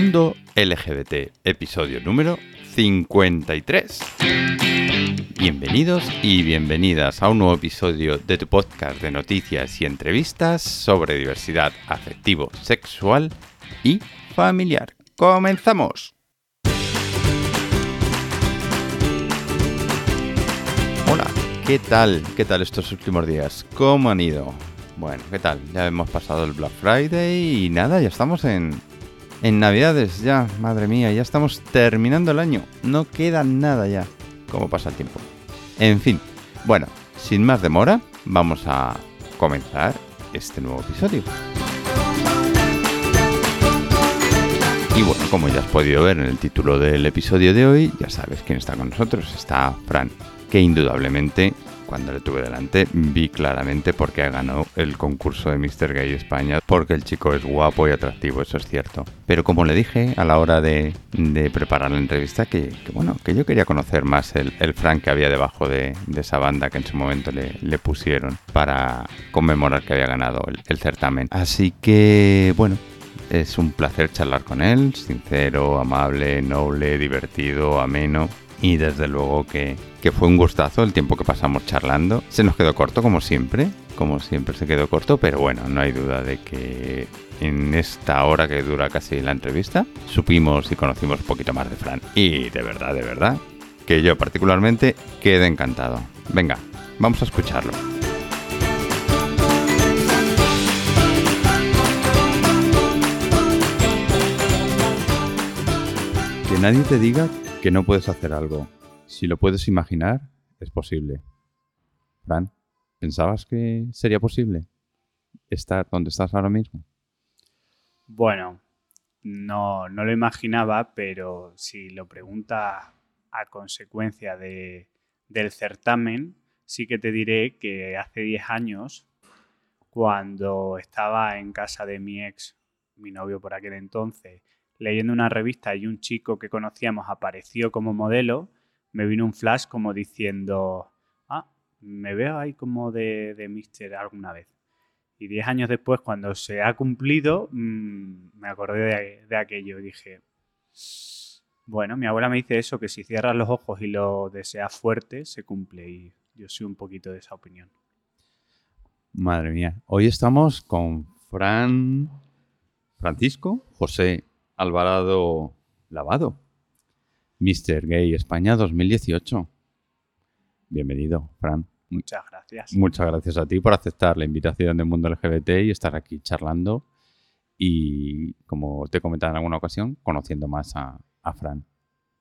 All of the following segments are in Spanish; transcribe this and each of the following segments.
Mundo LGBT, episodio número 53. Bienvenidos y bienvenidas a un nuevo episodio de tu podcast de noticias y entrevistas sobre diversidad afectivo, sexual y familiar. ¡Comenzamos! Hola, ¿qué tal? ¿Qué tal estos últimos días? ¿Cómo han ido? Bueno, ¿qué tal? Ya hemos pasado el Black Friday y nada, ya estamos en, en Navidades, ya, madre mía, ya estamos terminando el año. No queda nada ya. ¿Cómo pasa el tiempo? En fin, bueno, sin más demora, vamos a comenzar este nuevo episodio. Y bueno, como ya has podido ver en el título del episodio de hoy, ya sabes quién está con nosotros. Está Fran, que indudablemente cuando le tuve delante vi claramente por qué ha ganado el concurso de Mr. Gay España, porque el chico es guapo y atractivo, eso es cierto. Pero como le dije a la hora de, preparar la entrevista, que, bueno, que yo quería conocer más el, el Frank que había debajo de, de, esa banda que en su momento le, le pusieron para conmemorar que había ganado el, el certamen. Así que, bueno, es un placer charlar con él, sincero, amable, noble, divertido, ameno y desde luego que, que, fue un gustazo el tiempo que pasamos charlando. Se nos quedó corto como siempre, como siempre se quedó corto, pero bueno, no hay duda de que en esta hora que dura casi la entrevista supimos y conocimos un poquito más de Fran. Y de verdad, de verdad, que yo particularmente quedé encantado. Venga, vamos a escucharlo. Que nadie te diga que no puedes hacer algo. Si lo puedes imaginar, es posible. Fran, ¿pensabas que sería posible estar donde estás ahora mismo? Bueno, no, no lo imaginaba, pero si lo preguntas a consecuencia de, del certamen, sí que te diré que hace 10 años, cuando estaba en casa de mi ex, mi novio por aquel entonces, leyendo una revista y un chico que conocíamos apareció como modelo, me vino un flash como diciendo, ah, me veo ahí como de, de Mister alguna vez. Y diez años después, cuando se ha cumplido, mmm, me acordé de, de, aquello y dije, bueno, mi abuela me dice eso, que si cierras los ojos y lo deseas fuerte, se cumple. Y yo soy un poquito de esa opinión. Madre mía, hoy estamos con Fran Francisco José Alvarado Lavado, Mr. Gay España 2018. Bienvenido, Fran. Muchas gracias. Muchas gracias a ti por aceptar la invitación del mundo LGBT y estar aquí charlando y, como te he comentado en alguna ocasión, conociendo más a, a Fran.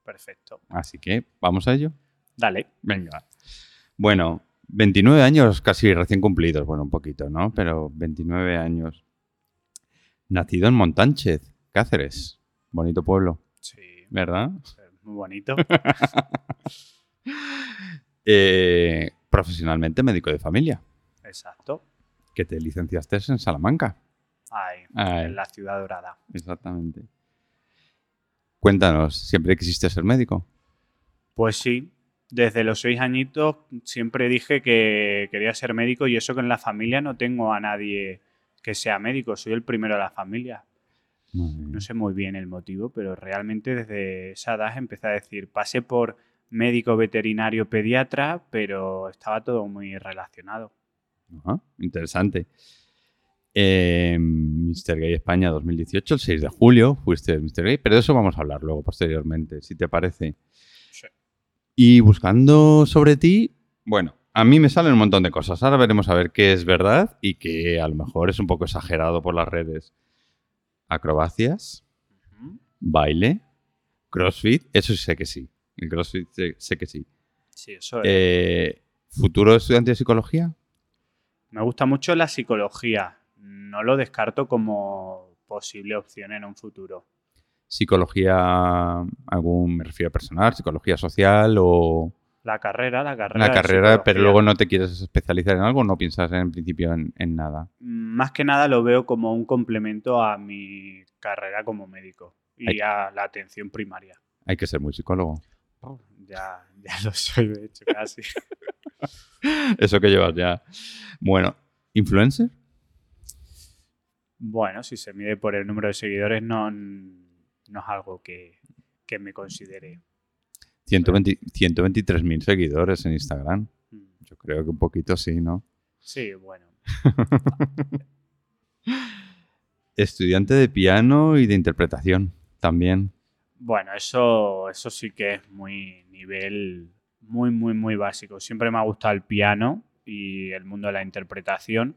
Perfecto. Así que, ¿vamos a ello? Dale. Venga. Bueno, 29 años casi recién cumplidos, bueno, un poquito, ¿no? Pero 29 años. Nacido en Montánchez, Cáceres. Bonito pueblo. Sí. ¿Verdad? Muy bonito. eh, profesionalmente médico de familia. Exacto. Que te licenciaste en Salamanca. Ahí, Ahí. en la ciudad dorada. Exactamente. Cuéntanos, ¿siempre quisiste ser médico? Pues sí. Desde los seis añitos siempre dije que quería ser médico y eso que en la familia no tengo a nadie que sea médico. Soy el primero de la familia. No sé muy bien el motivo, pero realmente desde esa edad empecé a decir, pasé por médico veterinario pediatra, pero estaba todo muy relacionado. Ajá, interesante. Eh, Mr. Gay España 2018, el 6 de julio, fuiste Mr. Gay, pero de eso vamos a hablar luego posteriormente, si te parece. Sí. Y buscando sobre ti, bueno, a mí me salen un montón de cosas. Ahora veremos a ver qué es verdad y qué a lo mejor es un poco exagerado por las redes acrobacias, uh -huh. baile, crossfit, eso sí sé que sí. El crossfit sé, sé que sí. Sí, eso es. Eh, ¿Futuro estudiante de psicología? Me gusta mucho la psicología. No lo descarto como posible opción en un futuro. ¿Psicología, algún, me refiero a personal, psicología social o...? La carrera, la carrera. La carrera, pero luego no te quieres especializar en algo, no piensas en principio en, en, nada. Más que nada lo veo como un complemento a mi carrera como médico y Hay, a la atención primaria. Hay que ser muy psicólogo. Oh, ya, ya lo soy, de hecho, casi. Eso que llevas ya. Bueno, ¿influencer? Bueno, si se mide por el número de seguidores, no, no es algo que, que me considere. 120 123.000 seguidores en Instagram. Mm. Yo creo que un poquito sí, ¿no? Sí, bueno. Estudiante de piano y de interpretación también. Bueno, eso, eso sí que es muy nivel muy, muy, muy básico. Siempre me ha gustado el piano y el mundo de la interpretación.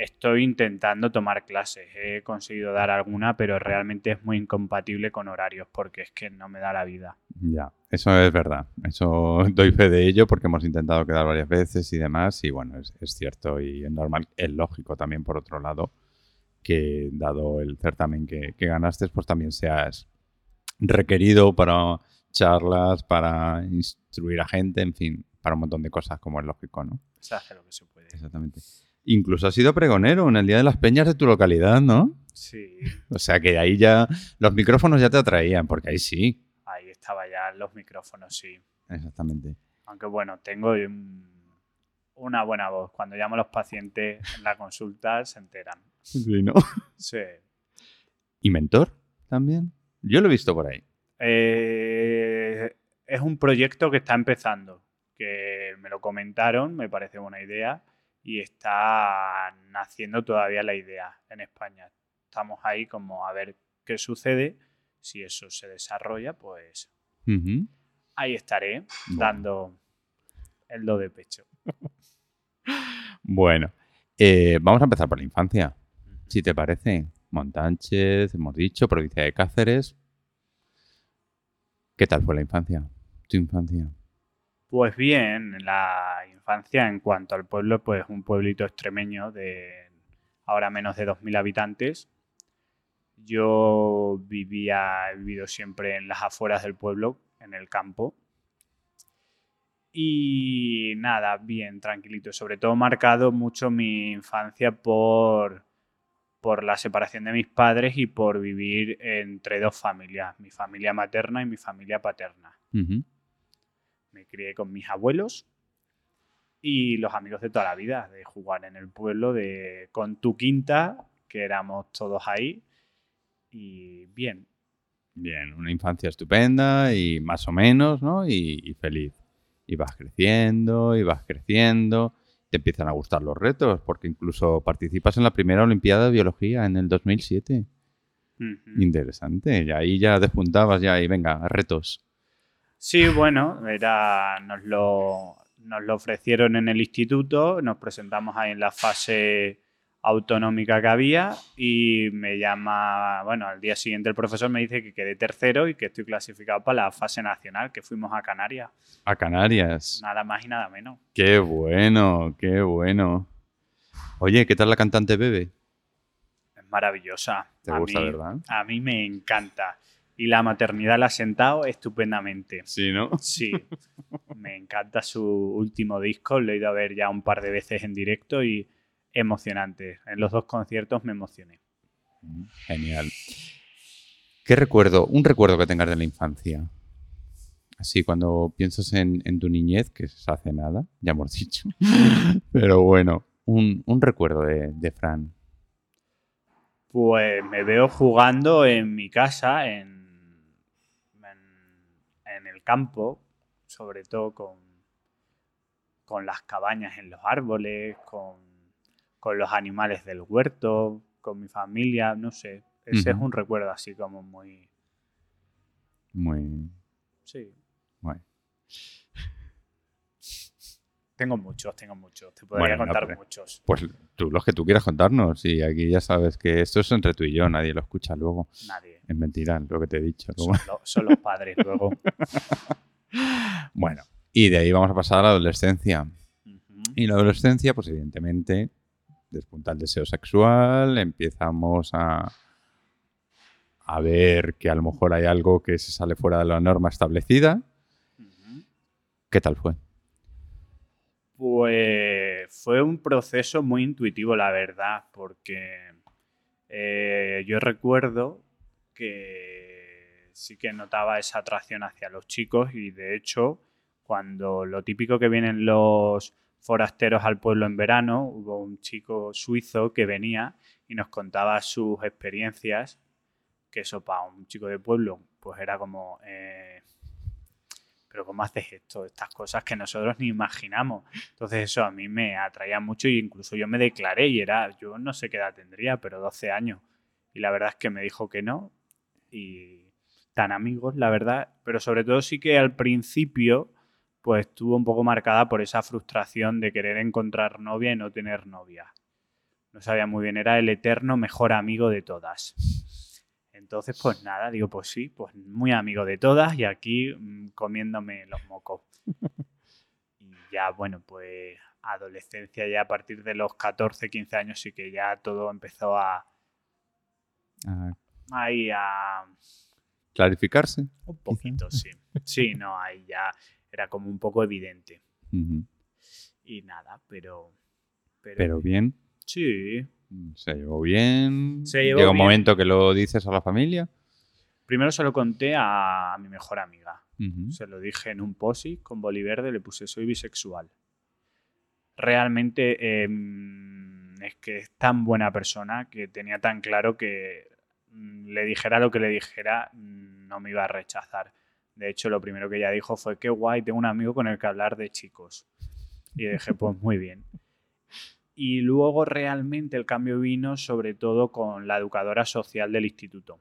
Estoy intentando tomar clases. He conseguido dar alguna, pero realmente es muy incompatible con horarios porque es que no me da la vida. Ya, eso es verdad. Eso doy fe de ello porque hemos intentado quedar varias veces y demás. Y bueno, es, es cierto y es normal, es lógico también por otro lado que dado el certamen que, que ganaste, pues también seas requerido para charlas, para instruir a gente, en fin, para un montón de cosas, como es lógico, ¿no? Se hace lo que se puede. Exactamente. Incluso has sido pregonero en el Día de las Peñas de tu localidad, ¿no? Sí, O sea que ahí ya los micrófonos ya te atraían, porque ahí sí. ahí estaba ya los micrófonos, sí. Exactamente. Aunque bueno, tengo un- una buena voz. Cuando llamo a los pacientes en la consulta se enteran. Sí, ¿no? Sí. ¿Y mentor también? Yo lo he visto por ahí. Eh, es un proyecto que está empezando, que me lo comentaron, me parece buena idea y está naciendo todavía la idea en España. Estamos ahí como a ver qué sucede. Si eso se desarrolla, pues ahí estaré Bueno. dando el do de pecho. Bueno, eh, vamos a empezar por la infancia, si te parece. Montánchez, hemos dicho, provincia de Cáceres. ¿Qué tal fue la infancia? Tu infancia. Pues bien, la infancia en cuanto al pueblo, pues un pueblito extremeño de ahora menos de 2.000 habitantes. Yo vivía, he vivido siempre en las afueras del pueblo, en el campo. Y nada, bien, tranquilito. Sobre todo marcado mucho mi infancia por, por la separación de mis padres y por vivir entre dos familias, mi familia materna y mi familia paterna. Me crié con mis abuelos y los amigos de toda la vida, de jugar en el pueblo, de con tu quinta, que éramos todos ahí. Y bien, Bien, una infancia estupenda y más o menos, ¿no? Y, y feliz. Y vas creciendo, y vas creciendo. Te empiezan a gustar los retos, porque incluso participas en la primera Olimpiada de Biología en el 2007. Ujú. Interesante. Y ahí ya despuntabas ya y venga, retos. Sí, bueno, era, nos, lo, nos lo ofrecieron en el instituto, nos presentamos ahí en la fase autonómica que había y me llama, bueno, al día siguiente el profesor me dice que quedé tercero y que estoy clasificado para la fase nacional, que fuimos a Canarias, A Canarias. nada más y nada menos. Qué bueno, qué bueno. Oye, ¿qué tal la cantante Bebe? Es maravillosa. Te a gusta, mí, ¿verdad? A mí me encanta. Y la maternidad la ha sentado estupendamente. Sí, ¿no? Sí, me encanta su último disco, lo he ido a ver ya un par de veces en directo y emocionante. En los dos conciertos me emocioné. Genial. ¿Qué recuerdo? Un recuerdo que tengas de la infancia. Así, cuando piensas en, en tu niñez, que se hace nada, ya hemos dicho. Pero bueno, un, un recuerdo de, de Fran. Pues me veo jugando en mi casa, en, campo, sobre todo con, con las cabañas en los árboles, con, con los animales del huerto, con mi familia, no sé. Ese es un recuerdo así como muy... Muy Sí, bueno. Tengo muchos, tengo muchos. Te podría Bueno, no, contar muchos. Pues tú los que tú quieras contarnos. Y aquí ya sabes que esto es entre tú y yo, nadie lo escucha luego. Nadie. Es mentira lo que te he dicho. Son, lo- son los padres luego. Bueno, y de ahí vamos a pasar a la adolescencia. Y la adolescencia, pues evidentemente, despunta el deseo sexual, empezamos a, a ver que a lo mejor hay algo que se sale fuera de la norma establecida. ¿Qué tal fue? Pues fue un proceso muy intuitivo, la verdad, porque eh, yo recuerdo que sí que notaba esa atracción hacia los chicos y de hecho, cuando lo típico que vienen los forasteros al pueblo en verano, hubo un chico suizo que venía y nos contaba sus experiencias que eso para un chico de pueblo, pues era como, eh, pero ¿cómo haces esto? Estas cosas que nosotros ni imaginamos. Entonces eso a mí me atraía mucho e incluso yo me declaré y era, yo no sé qué edad tendría, pero 12 años. Y la verdad es que me dijo que no y tan amigos, la verdad, pero sobre todo sí que al principio pues estuvo un poco marcada por esa frustración de querer encontrar novia y no tener novia. No sabía muy bien, era el eterno mejor amigo de todas. Entonces, pues nada, digo, pues sí, pues muy amigo de todas y aquí mm, comiéndome los mocos. y ya, bueno, pues adolescencia ya a partir de los 14, 15 años sí que ya todo empezó a... Ah, Ahí a... clarificarse. Un poquito, sí. Sí, no, ahí ya era como un poco evidente. Y nada, pero... Pero, Pero bien, Sí. Se llevó bien. Se llevó Llega un bien. momento que lo dices a la familia. Primero se lo conté a, mi mejor amiga. Se lo dije en un posi con boliverde, le puse soy bisexual. Realmente em, es que es tan buena persona que tenía tan claro que mm, le dijera lo que le dijera, mm, no me iba a rechazar. De hecho, lo primero que ella dijo fue, qué guay, tengo un amigo con el que hablar de chicos. Y dije, pues muy bien. Y luego realmente el cambio vino sobre todo con la educadora social del instituto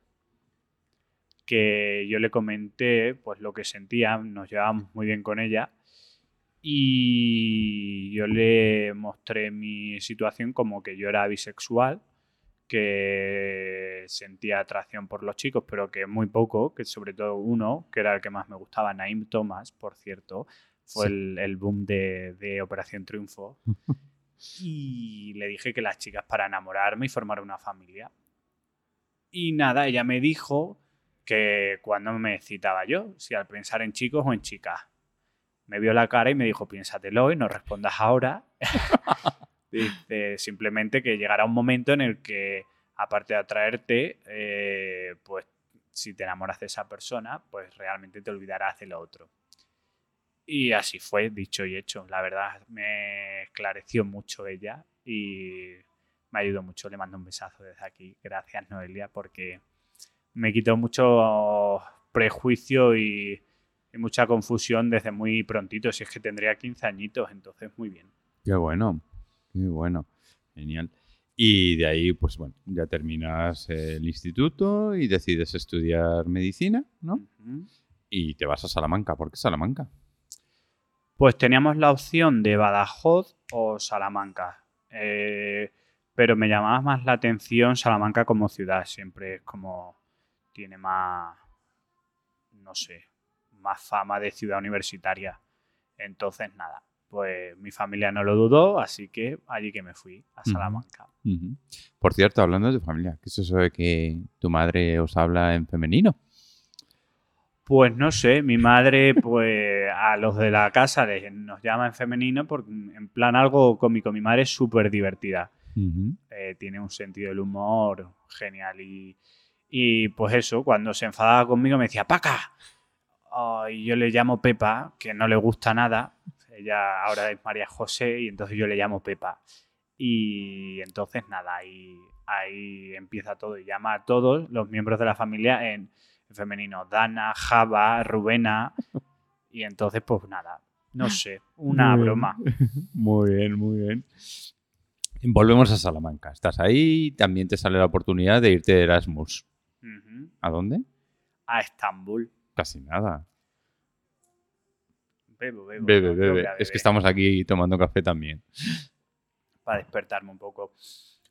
que yo le comenté pues lo que sentía, nos llevábamos muy bien con ella y yo le mostré mi situación como que yo era bisexual, que sentía atracción por los chicos, pero que muy poco, que sobre todo uno, que era el que más me gustaba, Naim Thomas, por cierto, fue Sí. el, el boom de, de Operación Triunfo. y le dije que las chicas para enamorarme y formar una familia. Y nada, ella me dijo que cuando me citaba yo, si al pensar en chicos o en chicas. Me vio la cara y me dijo, piénsatelo y no respondas ahora. Dice, simplemente que llegará un momento en el que, aparte de atraerte, eh, pues si te enamoras de esa persona, pues realmente te olvidarás de lo otro. Y así fue, dicho y hecho. La verdad me esclareció mucho ella y me ayudó mucho. Le mando un besazo desde aquí. Gracias, Noelia, porque me quitó mucho prejuicio y, y mucha confusión desde muy prontito. Si es que tendría 15 añitos, entonces muy bien. Qué bueno, qué bueno. Genial. Y de ahí, pues bueno, ya terminas el instituto y decides estudiar medicina, ¿no? Y te vas a Salamanca. ¿Por qué Salamanca? Pues teníamos la opción de Badajoz o Salamanca. Eh, pero me llamaba más la atención Salamanca como ciudad. Siempre es como. Tiene más. No sé. Más fama de ciudad universitaria. Entonces, nada. Pues mi familia no lo dudó, así que allí que me fui, a. Salamanca. Por cierto, hablando de tu familia, ¿qué es eso de que tu madre os habla en femenino? Pues no sé, mi madre, pues a los de la casa les, nos llama en femenino porque en plan algo cómico. Mi madre es súper divertida. Eh, tiene un sentido del humor genial. Y, y, pues eso, cuando se enfadaba conmigo me decía, ¡Paca! Oh, y yo le llamo Pepa, que no le gusta nada. Ella ahora es María José y entonces yo le llamo Pepa. Y entonces nada, ahí, ahí empieza todo y llama a todos los miembros de la familia en, en femenino. Dana, Java, Rubena. Y entonces pues nada, no sé, una Muy bien. broma. Muy bien, muy bien. Volvemos a Salamanca. Estás ahí, también te sale la oportunidad de irte de Erasmus. ¿A dónde? A Estambul. Casi nada. Bebo, bebo. Bebe, bebe. Es que estamos aquí tomando café también. para despertarme un poco.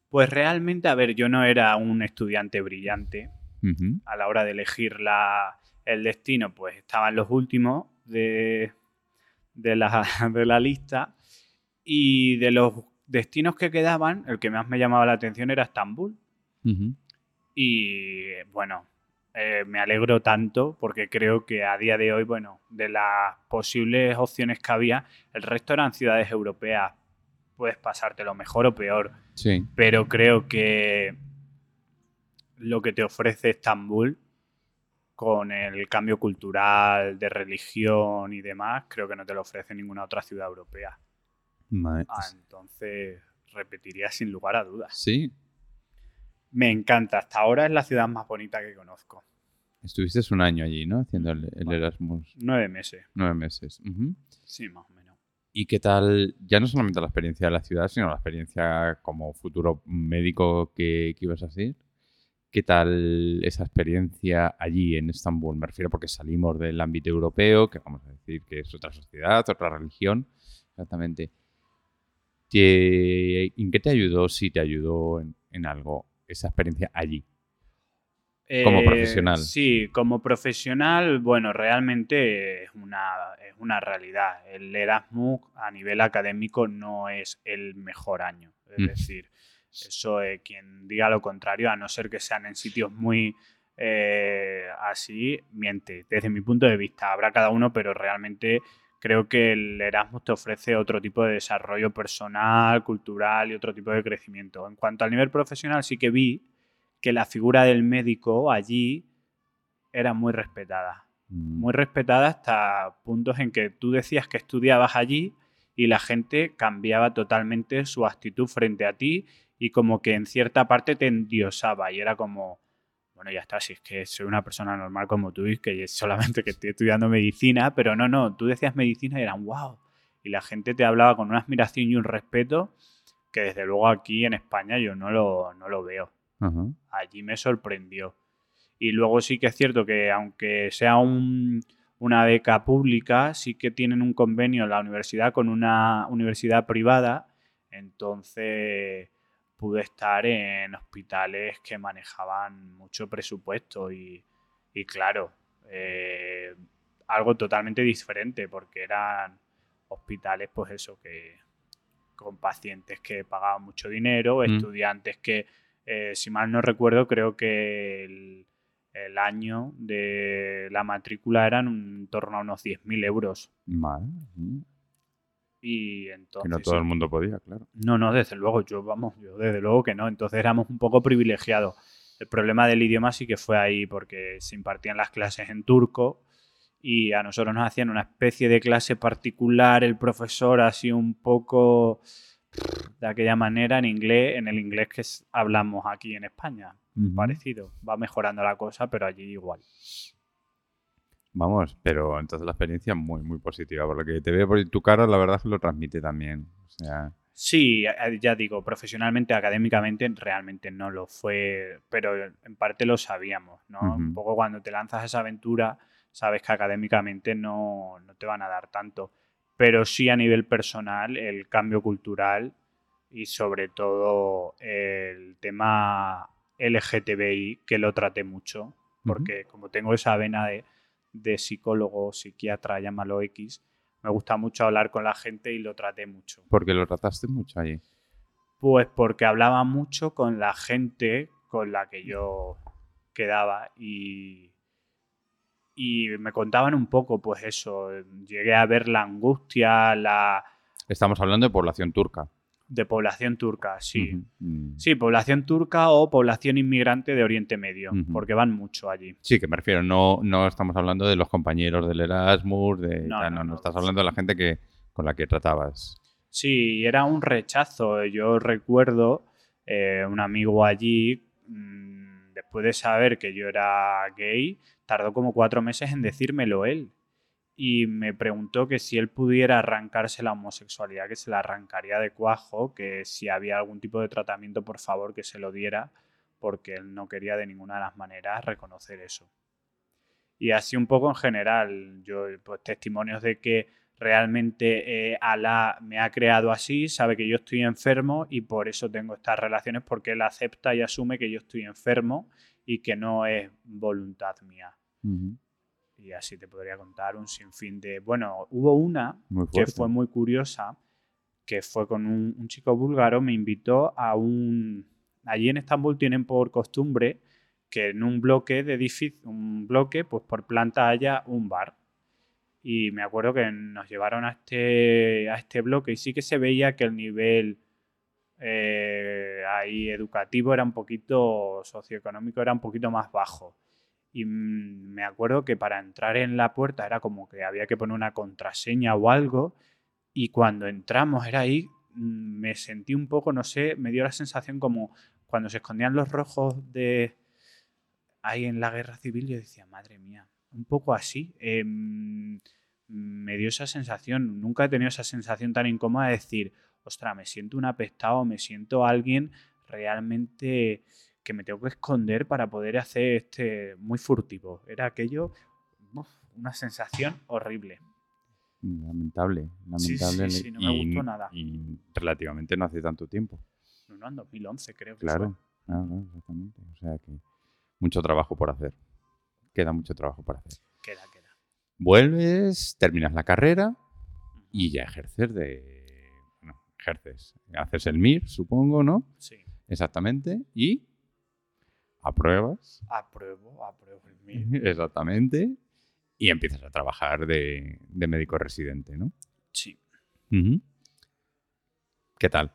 Pues realmente, a ver, yo no era un estudiante brillante. A la hora de elegir la, el destino, pues estaban los últimos de, de, la, de la lista. Y de los destinos que quedaban, el que más me llamaba la atención era Estambul. Y bueno, eh, me alegro tanto porque creo que a día de hoy, bueno, de las posibles opciones que había, el resto eran ciudades europeas. Puedes pasarte lo mejor o peor, Sí. pero creo que lo que te ofrece Estambul con el cambio cultural, de religión y demás, creo que no te lo ofrece ninguna otra ciudad europea. Ah, entonces, repetiría sin lugar a dudas. Sí. Me encanta. Hasta ahora es la ciudad más bonita que conozco. Estuviste un año allí, ¿no? Haciendo el, el Bueno. Erasmus. Nueve meses. Nueve meses. Sí, más o menos. ¿Y qué tal, ya no solamente la experiencia de la ciudad, sino la experiencia como futuro médico que, que ibas a hacer? ¿Qué tal esa experiencia allí en Estambul? Me refiero porque salimos del ámbito europeo, que vamos a decir que es otra sociedad, otra religión, exactamente. ¿Qué- ¿En qué te ayudó, si te ayudó en, en algo, esa experiencia allí? Como Eh, profesional. Sí, como profesional, bueno, realmente es una, es una realidad. El Erasmus a nivel académico no es el mejor año. Es Mm. decir, eso eh, quien diga lo contrario, a no ser que sean en sitios muy eh, así, miente. Desde mi punto de vista, habrá cada uno, pero realmente creo que el Erasmus te ofrece otro tipo de desarrollo personal, cultural y otro tipo de crecimiento. En cuanto al nivel profesional, sí que vi que la figura del médico allí era muy respetada. Mm, Muy respetada hasta puntos en que tú decías que estudiabas allí y la gente cambiaba totalmente su actitud frente a ti y como que en cierta parte te endiosaba y era como, bueno, ya está, si es que soy una persona normal como tú y que solamente que estoy estudiando medicina, pero no, no, tú decías medicina y eran wow. Y la gente te hablaba con una admiración y un respeto que desde luego aquí en España yo no lo, no lo veo ajá. allí me sorprendió. Y luego sí que es cierto que aunque sea un- una beca pública, sí que tienen un convenio en la universidad con una universidad privada, entonces pude estar en hospitales que manejaban mucho presupuesto y, y claro, eh, algo totalmente diferente porque eran hospitales pues eso que con pacientes que pagaban mucho dinero, Mm. estudiantes que eh, si mal no recuerdo, creo que el, el año de la matrícula eran en torno a unos 10.000 euros. Vale. Y entonces. Que no todo el mundo podía, claro. No, no, desde luego, yo, vamos, yo desde luego que no. Entonces éramos un poco privilegiados. El problema del idioma sí que fue ahí, porque se impartían las clases en turco y a nosotros nos hacían una especie de clase particular, el profesor así un poco de aquella manera en inglés, en el inglés que hablamos aquí en España. Ujú. Parecido. Va mejorando la cosa, pero allí igual. Vamos, pero entonces la experiencia muy, muy positiva. Por lo que te veo por tu cara, la verdad es que lo transmite también. O sea, Sí, ya digo, profesionalmente, académicamente, realmente no lo fue, pero en parte lo sabíamos, ¿no? Un poco cuando te lanzas a esa aventura, sabes que académicamente no, no te van a dar tanto, pero sí a nivel personal, el cambio cultural y sobre todo el tema LGTBI, que lo traté mucho, porque como tengo esa vena de, de psicólogo, psiquiatra, llámalo X, me gusta mucho hablar con la gente y lo traté mucho. porque lo trataste mucho allí. Pues porque hablaba mucho con la gente con la que yo quedaba y, y me contaban un poco, pues eso, llegué a ver la angustia, la Estamos hablando de población turca. De población turca, sí. Mm. Sí, población turca o población inmigrante de Oriente Medio, porque van mucho allí. Sí, que me refiero, no, no estamos hablando de los compañeros del Erasmus, de, No, no, no, no, no, estás hablando de la gente que con la que tratabas. Sí, era un rechazo. Yo recuerdo eh, un amigo allí, mm, después de saber que yo era gay, tardó como cuatro meses en decírmelo él. Y me preguntó que si él pudiera arrancarse la homosexualidad, que se la arrancaría de cuajo, que si había algún tipo de tratamiento, por favor, que se lo diera, porque él no quería de ninguna de las maneras reconocer eso. Y así un poco en general, yo, pues testimonios de que realmente eh, Alá me ha creado así, sabe que yo estoy enfermo y por eso tengo estas relaciones, porque él acepta y asume que yo estoy enfermo y que no es voluntad mía. Y así te podría contar un sinfín de... Bueno, hubo una que fue muy curiosa, que fue con un, un chico búlgaro, me invitó a un... Allí en Estambul tienen por costumbre que en un bloque de edificio, un bloque, pues por planta haya un bar. Y me acuerdo que nos llevaron a este, a este bloque y sí que se veía que el nivel eh, ahí educativo era un poquito, socioeconómico era un poquito más bajo. Y mm, me acuerdo que para entrar en la puerta era como que había que poner una contraseña o algo. Y cuando entramos era ahí, mm, me sentí un poco, no sé, me dio la sensación como, cuando se escondían los rojos de ahí en la guerra civil, yo decía, madre mía, un poco así. Em, me dio esa sensación, nunca he tenido esa sensación tan incómoda de decir, ostra, me siento un apestado, me siento alguien realmente que me tengo que esconder para poder hacer este muy furtivo. Era aquello, una sensación horrible. Lamentable, lamentable. Sí, sí, no me gustó nada. Y relativamente no hace tanto tiempo. No, no, en 2011 creo que Claro, claro, exactamente. O sea que mucho trabajo por hacer. Queda mucho trabajo por hacer. Queda, queda. Vuelves, terminas la carrera y ya ejerces de... Bueno, ejerces. Haces el MIR, supongo, ¿no? Sí. Exactamente. Y apruebas. Apruebo, apruebo el MIR. Exactamente. Y empiezas a trabajar de, de médico residente, ¿no? Sí. ¿Qué tal?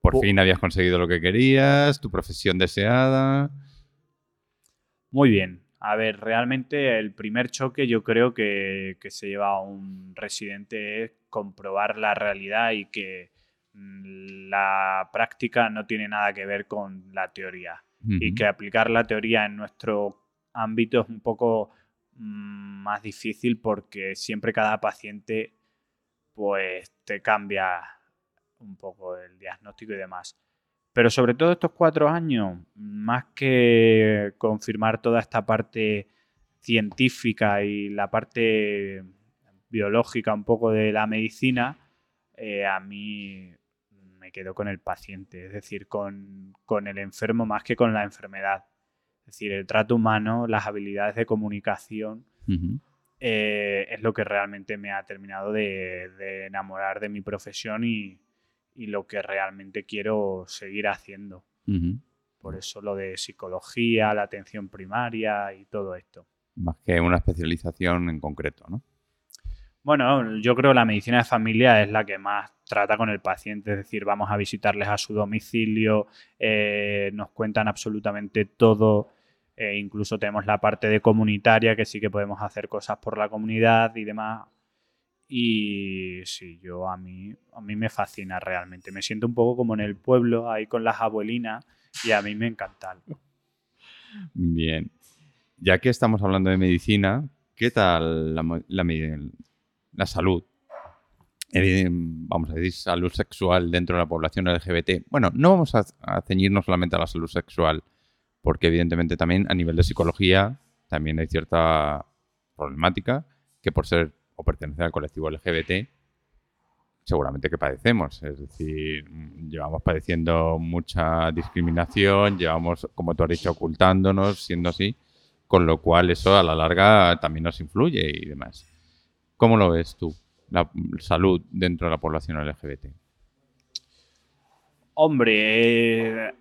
Por Po- fin habías conseguido lo que querías, tu profesión deseada. Muy bien. A ver, realmente el primer choque yo creo que, que se lleva a un residente es comprobar la realidad y que mm, la práctica no tiene nada que ver con la teoría. Y que aplicar la teoría en nuestro ámbito es un poco mm, más difícil porque siempre cada paciente pues te cambia un poco el diagnóstico y demás. Pero sobre todo estos cuatro años, más que confirmar toda esta parte científica y la parte biológica un poco de la medicina, eh, a mí quedo con el paciente, es decir, con, con el enfermo más que con la enfermedad. Es decir, el trato humano, las habilidades de comunicación, eh, es lo que realmente me ha terminado de, de enamorar de mi profesión y, y lo que realmente quiero seguir haciendo. Por eso lo de psicología, la atención primaria y todo esto. Más que una especialización en concreto, ¿no? Bueno, yo creo que la medicina de familia es la que más trata con el paciente, es decir, vamos a visitarles a su domicilio, eh, nos cuentan absolutamente todo, eh, incluso tenemos la parte de comunitaria, que sí que podemos hacer cosas por la comunidad y demás. Y sí, yo a mí, a mí me fascina realmente. Me siento un poco como en el pueblo, ahí con las abuelinas, y a mí me encanta. Bien. Ya que estamos hablando de medicina, ¿qué tal la, la la salud? Evident- vamos a decir, salud sexual dentro de la población LGBT. Bueno, no vamos a, a ceñirnos solamente a la salud sexual, porque evidentemente también a nivel de psicología también hay cierta problemática que por ser o pertenecer al colectivo LGBT seguramente que padecemos. Es decir, llevamos padeciendo mucha discriminación, llevamos, como tú has dicho, ocultándonos, siendo así, con lo cual eso a la larga también nos influye y demás. ¿Cómo lo ves tú, la salud dentro de la población LGBT? Hombre, eh,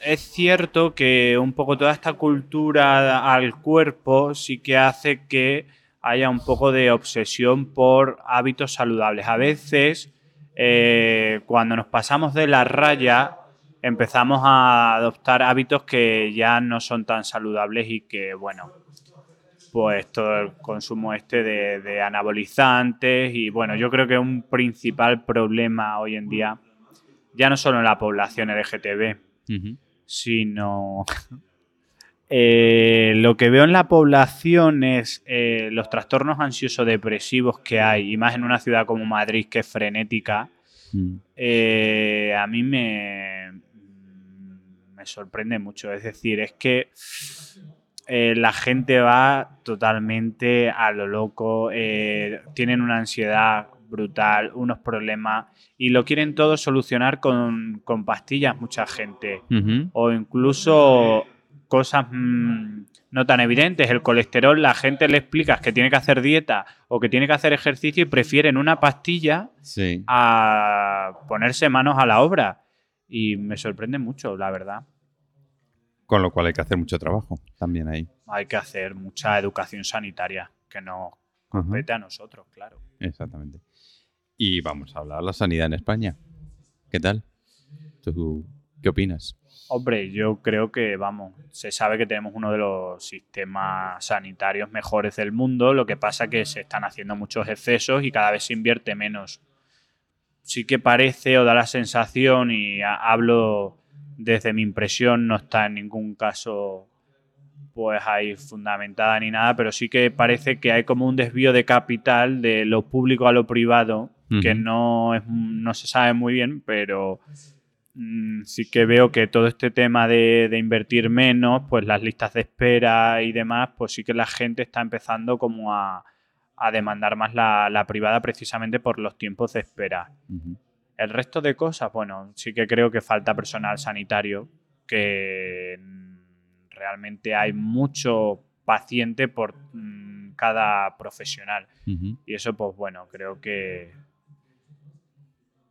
es cierto que un poco toda esta cultura al cuerpo sí que hace que haya un poco de obsesión por hábitos saludables. A veces, eh, cuando nos pasamos de la raya, empezamos a adoptar hábitos que ya no son tan saludables y que, bueno, pues todo el consumo este de, de anabolizantes y, bueno, yo creo que un principal problema hoy en día ya no solo en la población LGTB, sino eh, lo que veo en la población es eh, los trastornos ansioso-depresivos que hay, y más en una ciudad como Madrid que es frenética, Mm. eh, a mí me, me sorprende mucho. Es decir, es que eh, la gente va totalmente a lo loco, eh, tienen una ansiedad brutal, unos problemas, y lo quieren todo solucionar con, con pastillas mucha gente o incluso cosas mm, no tan evidentes. El colesterol, la gente le explicas que tiene que hacer dieta o que tiene que hacer ejercicio y prefieren una pastilla Sí. a ponerse manos a la obra. Y me sorprende mucho, la verdad. Con lo cual hay que hacer mucho trabajo también ahí. Hay que hacer mucha educación sanitaria que nos compete a nosotros, claro. Exactamente. Y vamos a hablar de la sanidad en España. ¿Qué tal? ¿Tú qué opinas? Hombre, yo creo que, vamos, se sabe que tenemos uno de los sistemas sanitarios mejores del mundo, lo que pasa que se están haciendo muchos excesos y cada vez se invierte menos. Sí que parece o da la sensación, y ha- hablo desde mi impresión no está en ningún caso pues ahí fundamentada ni nada, pero sí que parece que hay como un desvío de capital de lo público a lo privado, que no, es, no se sabe muy bien, pero mm, sí que veo que todo este tema de, de invertir menos, pues las listas de espera y demás, pues sí que la gente está empezando como a, a demandar más la, la privada precisamente por los tiempos de espera. El resto de cosas, bueno, sí que creo que falta personal sanitario, que realmente hay mucho paciente por mm, cada profesional. Y eso, pues bueno, creo que,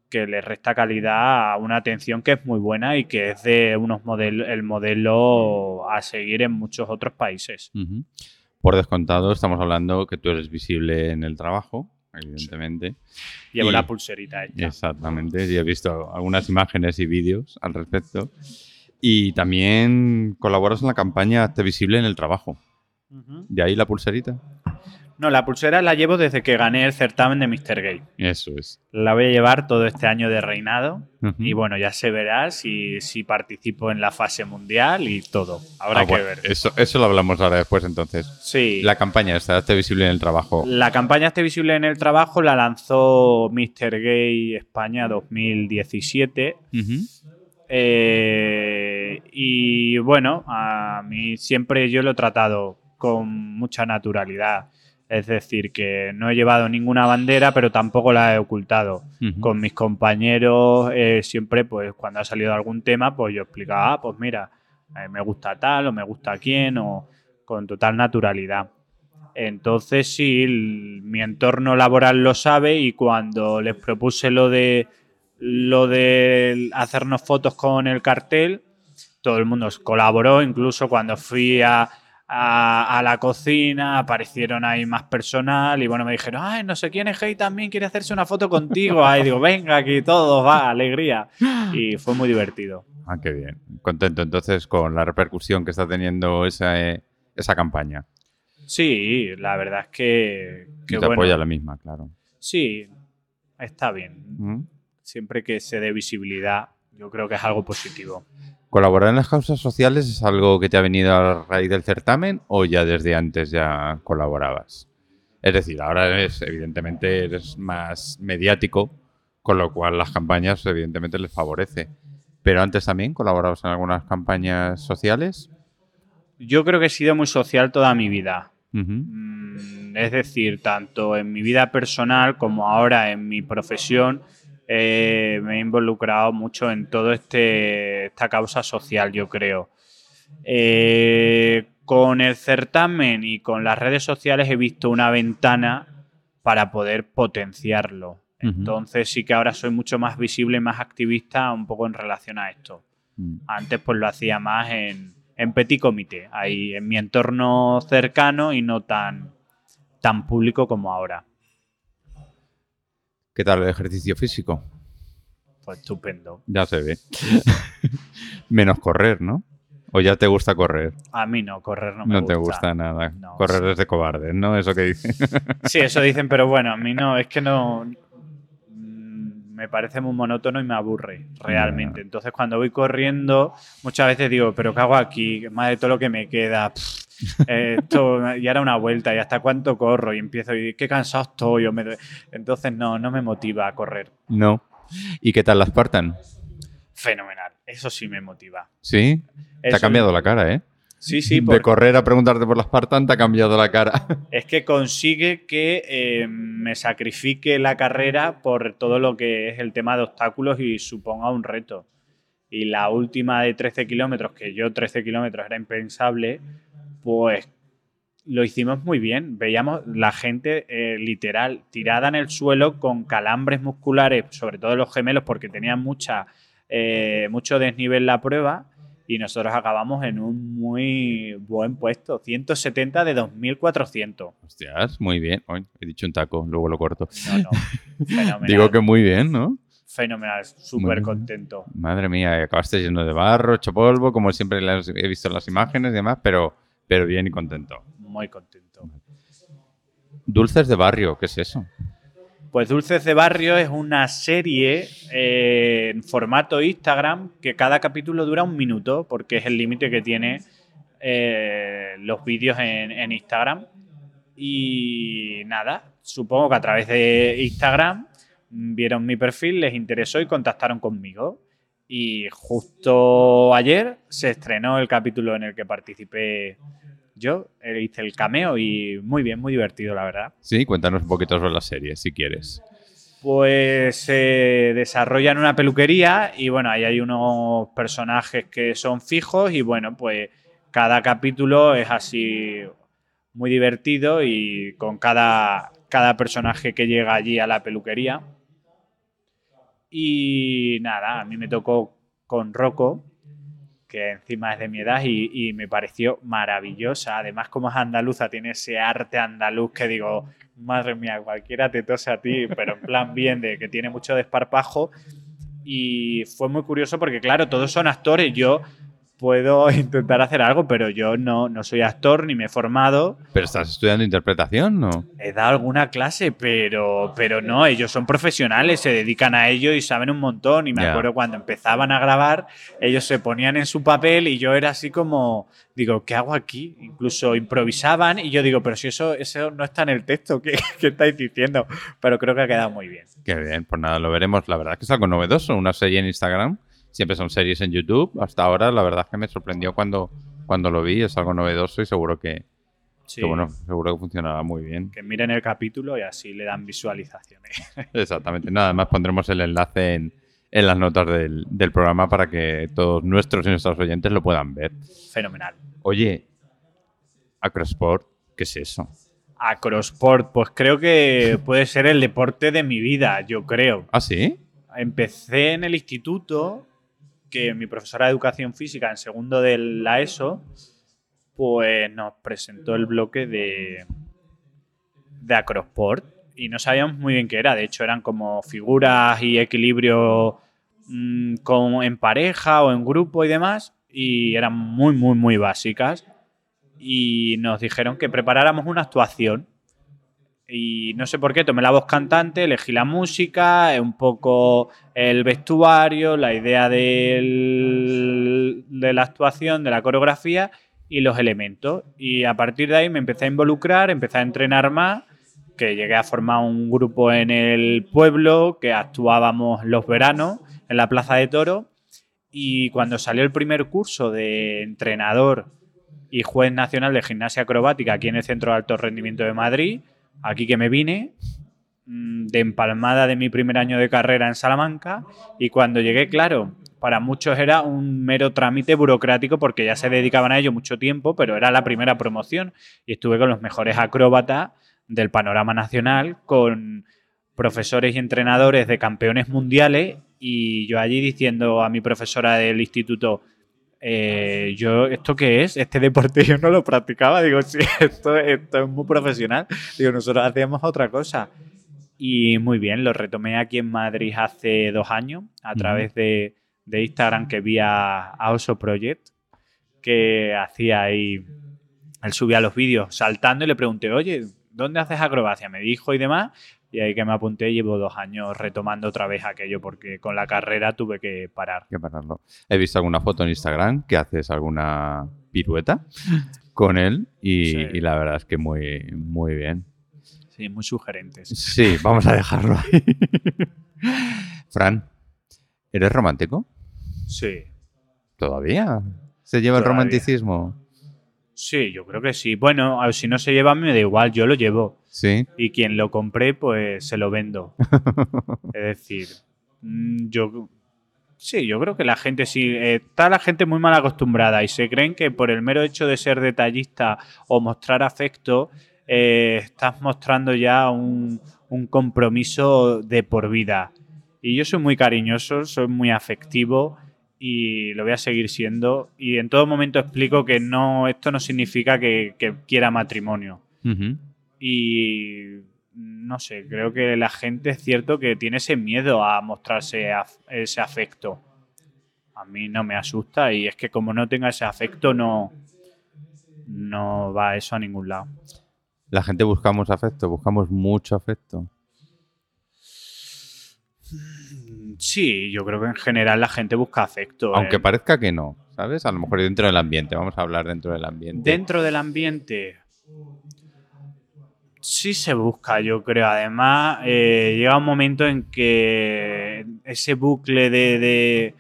que le resta calidad a una atención que es muy buena y que es de unos modelos, el modelo a seguir en muchos otros países. Por descontado, estamos hablando que tú eres visible en el trabajo, evidentemente. Llevo Y- la pulserita hecha. Exactamente, y he visto algunas imágenes y vídeos al respecto. Y también colaboras en la campaña Hazte Visible en el trabajo. De ahí la pulserita. No, la pulsera la llevo desde que gané el certamen de Mr. Gay. Eso es. La voy a llevar todo este año de reinado. Y bueno, ya se verá si, si participo en la fase mundial y todo. Habrá Ah, que bueno, ver. Eso, eso lo hablamos ahora después, entonces. Sí. La campaña está Hazte Visible en el trabajo. La campaña Esté Visible en el Trabajo la lanzó Mr. Gay España 2017. Ujú. Eh, y bueno, a mí siempre yo lo he tratado con mucha naturalidad. Es decir, que no he llevado ninguna bandera, pero tampoco la he ocultado. Con mis compañeros, eh, siempre, pues cuando ha salido algún tema, pues yo explicaba, ah, pues mira, eh, me gusta tal o me gusta quién, o con total naturalidad. Entonces, sí, el- mi entorno laboral lo sabe y cuando les propuse lo de lo de hacernos fotos con el cartel, todo el mundo colaboró, incluso cuando fui a, a- a la cocina aparecieron ahí más personal y bueno, me dijeron, ay, no sé quién es Hey también quiere hacerse una foto contigo. Ahí digo, venga, aquí todos, va, alegría. Y fue muy divertido. Ah, qué bien. Contento entonces con la repercusión que está teniendo esa, eh, esa campaña. Sí, la verdad es que, que y te bueno, apoya la misma, claro. sí, está bien. ¿Mm? Siempre que se dé visibilidad, yo creo que es algo positivo. ¿Colaborar en las causas sociales es algo que te ha venido a raíz del certamen o ya desde antes ya colaborabas? Es decir, ahora eres, evidentemente eres más mediático, con lo cual las campañas evidentemente les favorece. Pero antes también colaborabas en algunas campañas sociales. Yo creo que he sido muy social toda mi vida. Mm, Es decir, tanto en mi vida personal como ahora en mi profesión, eh, me he involucrado mucho en todo este esta causa social, yo creo. Eh, con el certamen y con las redes sociales he visto una ventana para poder potenciarlo. Entonces sí que ahora soy mucho más visible y más activista un poco en relación a esto. Mm. Antes pues lo hacía más en, en petit comité, ahí en mi entorno cercano y no tan, tan público como ahora. ¿Qué tal el ejercicio físico? Pues estupendo. Ya se ve. Menos correr, ¿no? ¿O ya te gusta correr? A mí no, correr no me No, gusta. te gusta nada. No, correr sí. es de cobardes, ¿no? Eso que dicen. Sí, eso dicen, pero bueno, a mí no, es que no... mm, Me parece muy monótono y me aburre, realmente. Entonces, cuando voy corriendo, muchas veces digo, ¿pero qué hago aquí? Más de todo lo que me queda. pff, eh, esto, y ahora una vuelta, ¿y hasta cuánto corro? Y empiezo, y qué cansado estoy. o me. Entonces, no, no me motiva a correr. no. ¿Y qué tal la Spartan? Fenomenal. Eso sí me motiva. ¿Sí? Te Eso- ha cambiado la cara, ¿eh? Sí, sí, de correr a preguntarte por la Spartan te ha cambiado la cara. es que consigue que eh, me sacrifique la carrera por todo lo que es el tema de obstáculos y suponga un reto. Y la última de 13 kilómetros, que yo 13 kilómetros era impensable, pues lo hicimos muy bien. Veíamos la gente eh, literal tirada en el suelo con calambres musculares, sobre todo los gemelos, porque tenían mucha, eh, mucho desnivel la prueba. Y nosotros acabamos en un muy buen puesto, 170 de 2400. Hostias, muy bien. Uy, he dicho un taco, luego lo corto. No, no, fenomenal. Digo que muy bien, ¿no? Fenomenal, súper contento. Madre mía, acabaste lleno de barro, hecho polvo, como siempre he visto en las imágenes y demás, pero, pero bien y contento. Muy contento. Dulces de barrio, ¿qué es eso? Pues Dulces de Barrio es una serie eh, en formato Instagram que cada capítulo dura un minuto porque es el límite que tiene eh, los vídeos en, en Instagram. Y nada, supongo que a través de Instagram vieron mi perfil, les interesó y contactaron conmigo. Y justo ayer se estrenó el capítulo en el que participé yo, eh, hice el cameo y muy bien, muy divertido, la verdad. Sí, cuéntanos un poquito sobre la serie, si quieres. Pues se desarrolla en una peluquería y bueno, ahí hay unos personajes que son fijos y bueno, pues cada capítulo es así muy divertido y con cada, cada personaje que llega allí a la peluquería. Y nada, a mí me tocó con Rocco, que encima es de mi edad y, me pareció maravillosa. Además, como es andaluza, tiene ese arte andaluz que digo, madre mía, cualquiera te tose a ti, pero en plan bien, de que tiene mucho desparpajo. Y fue muy curioso porque, claro, todos son actores. Yo puedo intentar hacer algo, pero yo no, no soy actor ni me he formado. ¿Pero estás estudiando interpretación, no? He dado alguna clase, pero, pero no, ellos son profesionales, se dedican a ello y saben un montón. Y me acuerdo cuando empezaban a grabar, ellos se ponían en su papel y yo era así como, digo, ¿qué hago aquí? Incluso improvisaban y yo digo, pero si eso, eso no está en el texto, ¿qué, qué estáis diciendo? Pero creo que ha quedado muy bien. Qué bien, pues nada, lo veremos. La verdad es que es algo novedoso, una serie en Instagram. Siempre son series en YouTube. Hasta ahora, la verdad es que me sorprendió cuando, cuando lo vi. Es algo novedoso y seguro que, Sí, que, bueno, seguro que funcionará muy bien. que miren el capítulo y así le dan visualizaciones. Exactamente. Nada más pondremos el enlace en, en las notas del, del programa para que todos nuestros y nuestros oyentes lo puedan ver. Fenomenal. Oye, Acrosport, ¿qué es eso? Acrosport, pues creo que puede ser el deporte de mi vida, yo creo. ¿Ah, sí? Empecé en el instituto, que mi profesora de educación física en segundo de la ESO, pues nos presentó el bloque de, de Acrosport y no sabíamos muy bien qué era. De hecho, eran como figuras y equilibrio mm, con- en pareja o en grupo y demás, y eran muy, muy, muy básicas. Y nos dijeron que preparáramos una actuación. Y no sé por qué, tomé la voz cantante, elegí la música, un poco el vestuario, la idea del- de la actuación, de la coreografía y los elementos. Y a partir de ahí me empecé a involucrar, empecé a entrenar más, que llegué a formar un grupo en el pueblo, que actuábamos los veranos en la Plaza de Toro. Y cuando salió el primer curso de entrenador y juez nacional de gimnasia acrobática aquí en el Centro de Alto Rendimiento de Madrid, aquí que me vine, mm, de empalmada de mi primer año de carrera en Salamanca, y cuando llegué, claro, para muchos era un mero trámite burocrático porque ya se dedicaban a ello mucho tiempo, pero era la primera promoción y estuve con los mejores acróbatas del panorama nacional, con profesores y entrenadores de campeones mundiales y yo allí diciendo a mi profesora del instituto, eh, yo, ¿esto qué es? Este deporte yo no lo practicaba. Digo, sí, esto, esto es muy profesional. Digo, nosotros hacíamos otra cosa. Y muy bien, lo retomé aquí en Madrid hace dos años a través de, de Instagram que vi a, a Oso Project, que hacía ahí, él subía los vídeos saltando y le pregunté, oye, ¿dónde haces acrobacia? Me dijo y demás. Y ahí que me apunté, llevo dos años retomando otra vez aquello porque con la carrera tuve que parar. Que pararlo. He visto alguna foto en Instagram que haces alguna pirueta con él y, Sí. y la verdad es que muy, muy bien. Sí, muy sugerentes. Sí, vamos a dejarlo ahí. Fran, ¿eres romántico? Sí. ¿Todavía? ¿Se lleva el romanticismo? Sí, yo creo que sí. Bueno, a ver, si no se lleva, me da igual, yo lo llevo. Sí. Y quien lo compré, pues se lo vendo. es decir, mm, yo. Sí, yo creo que la gente sí. eh, está la gente muy mal acostumbrada y se creen que por el mero hecho de ser detallista o mostrar afecto, eh, estás mostrando ya un, un compromiso de por vida. Y yo soy muy cariñoso, soy muy afectivo y lo voy a seguir siendo. Y en todo momento explico que no, esto no significa que, que quiera matrimonio. Y no sé, creo que la gente es cierto que tiene ese miedo a mostrarse ese afecto. A mí no me asusta y es que como no tenga ese afecto no, no va eso a ningún lado. La gente buscamos afecto, buscamos mucho afecto. Sí, yo creo que en general la gente busca afecto. Aunque eh. parezca que no, ¿sabes? A lo mejor dentro del ambiente. Vamos a hablar dentro del ambiente. Dentro del ambiente. Sí se busca, yo creo. Además, eh, llega un momento en que ese bucle de, de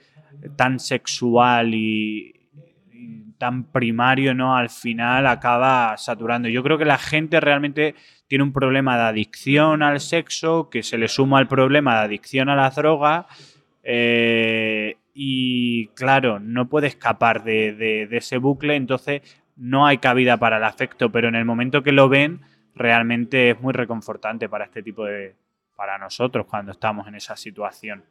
tan sexual y, y tan primario, ¿no? Al final acaba saturando. Yo creo que la gente realmente tiene un problema de adicción al sexo, que se le suma el problema de adicción a las drogas. eh, y claro, no puede escapar de, de- de ese bucle, entonces no hay cabida para el afecto, pero en el momento que lo ven, realmente es muy reconfortante para este tipo de. para nosotros cuando estamos en esa situación.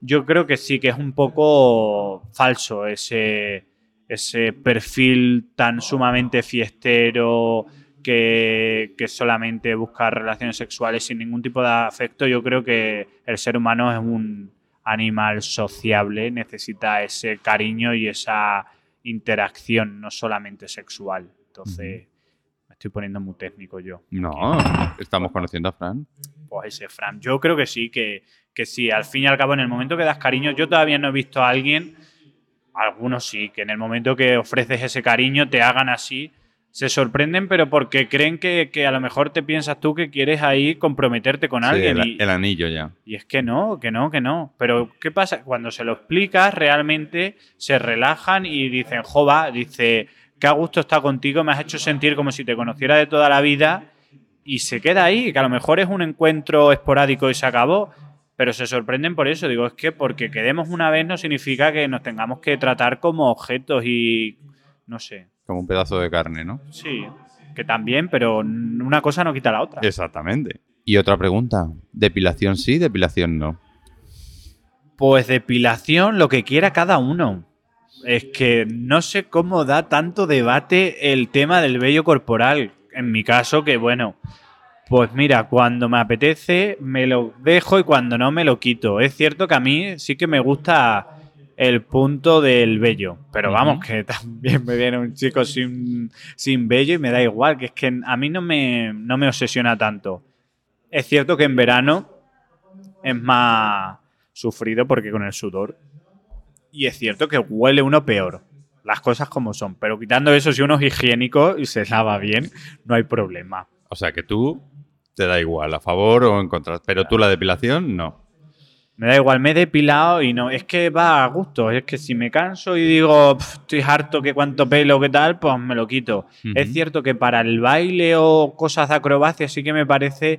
Yo creo que sí, que es un poco falso ese, ese perfil tan sumamente fiestero que, que solamente busca relaciones sexuales sin ningún tipo de afecto. Yo creo que el ser humano es un animal sociable, necesita ese cariño y esa interacción, no solamente sexual. Entonces, me estoy poniendo muy técnico yo. No, estamos conociendo a Fran. Pues ese Fran. Yo creo que sí, que, que sí. Al fin y al cabo, en el momento que das cariño, yo todavía no he visto a alguien, algunos sí, que en el momento que ofreces ese cariño te hagan así. Se sorprenden, pero porque creen que, que a lo mejor te piensas tú que quieres ahí comprometerte con Sí, alguien. el, y, el anillo ya. y es que no, que no, que no. Pero ¿qué pasa? Cuando se lo explicas, realmente se relajan y dicen, jova, dice, qué a gusto está contigo, me has hecho sentir como si te conociera de toda la vida. Y se queda ahí, que a lo mejor es un encuentro esporádico y se acabó. Pero se sorprenden por eso. Digo, es que porque quedemos una vez no significa que nos tengamos que tratar como objetos y. No sé. Como un pedazo de carne, ¿no? Sí, que también, pero una cosa no quita la otra. Exactamente. Y otra pregunta. ¿Depilación sí, depilación no? Pues depilación, lo que quiera cada uno. Es que no sé cómo da tanto debate el tema del vello corporal. En mi caso, que bueno, pues mira, cuando me apetece me lo dejo y cuando no me lo quito. Es cierto que a mí sí que me gusta el punto del vello, pero vamos, que también me viene un chico sin, sin vello y me da igual, que es que a mí no me, no me obsesiona tanto. Es cierto que en verano es más sufrido porque con el sudor. Y es cierto que huele uno peor. Las cosas como son. Pero quitando eso, si uno es higiénico y se lava bien, no hay problema. O sea que tú te da igual, a favor o en contra. Pero tú la depilación, no. Me da igual, me he depilado y no. Es que va a gusto. Es que si me canso y digo, "Pf, estoy harto, que cuánto pelo, qué tal, pues me lo quito. Es cierto que para el baile o cosas de acrobacia sí que me parece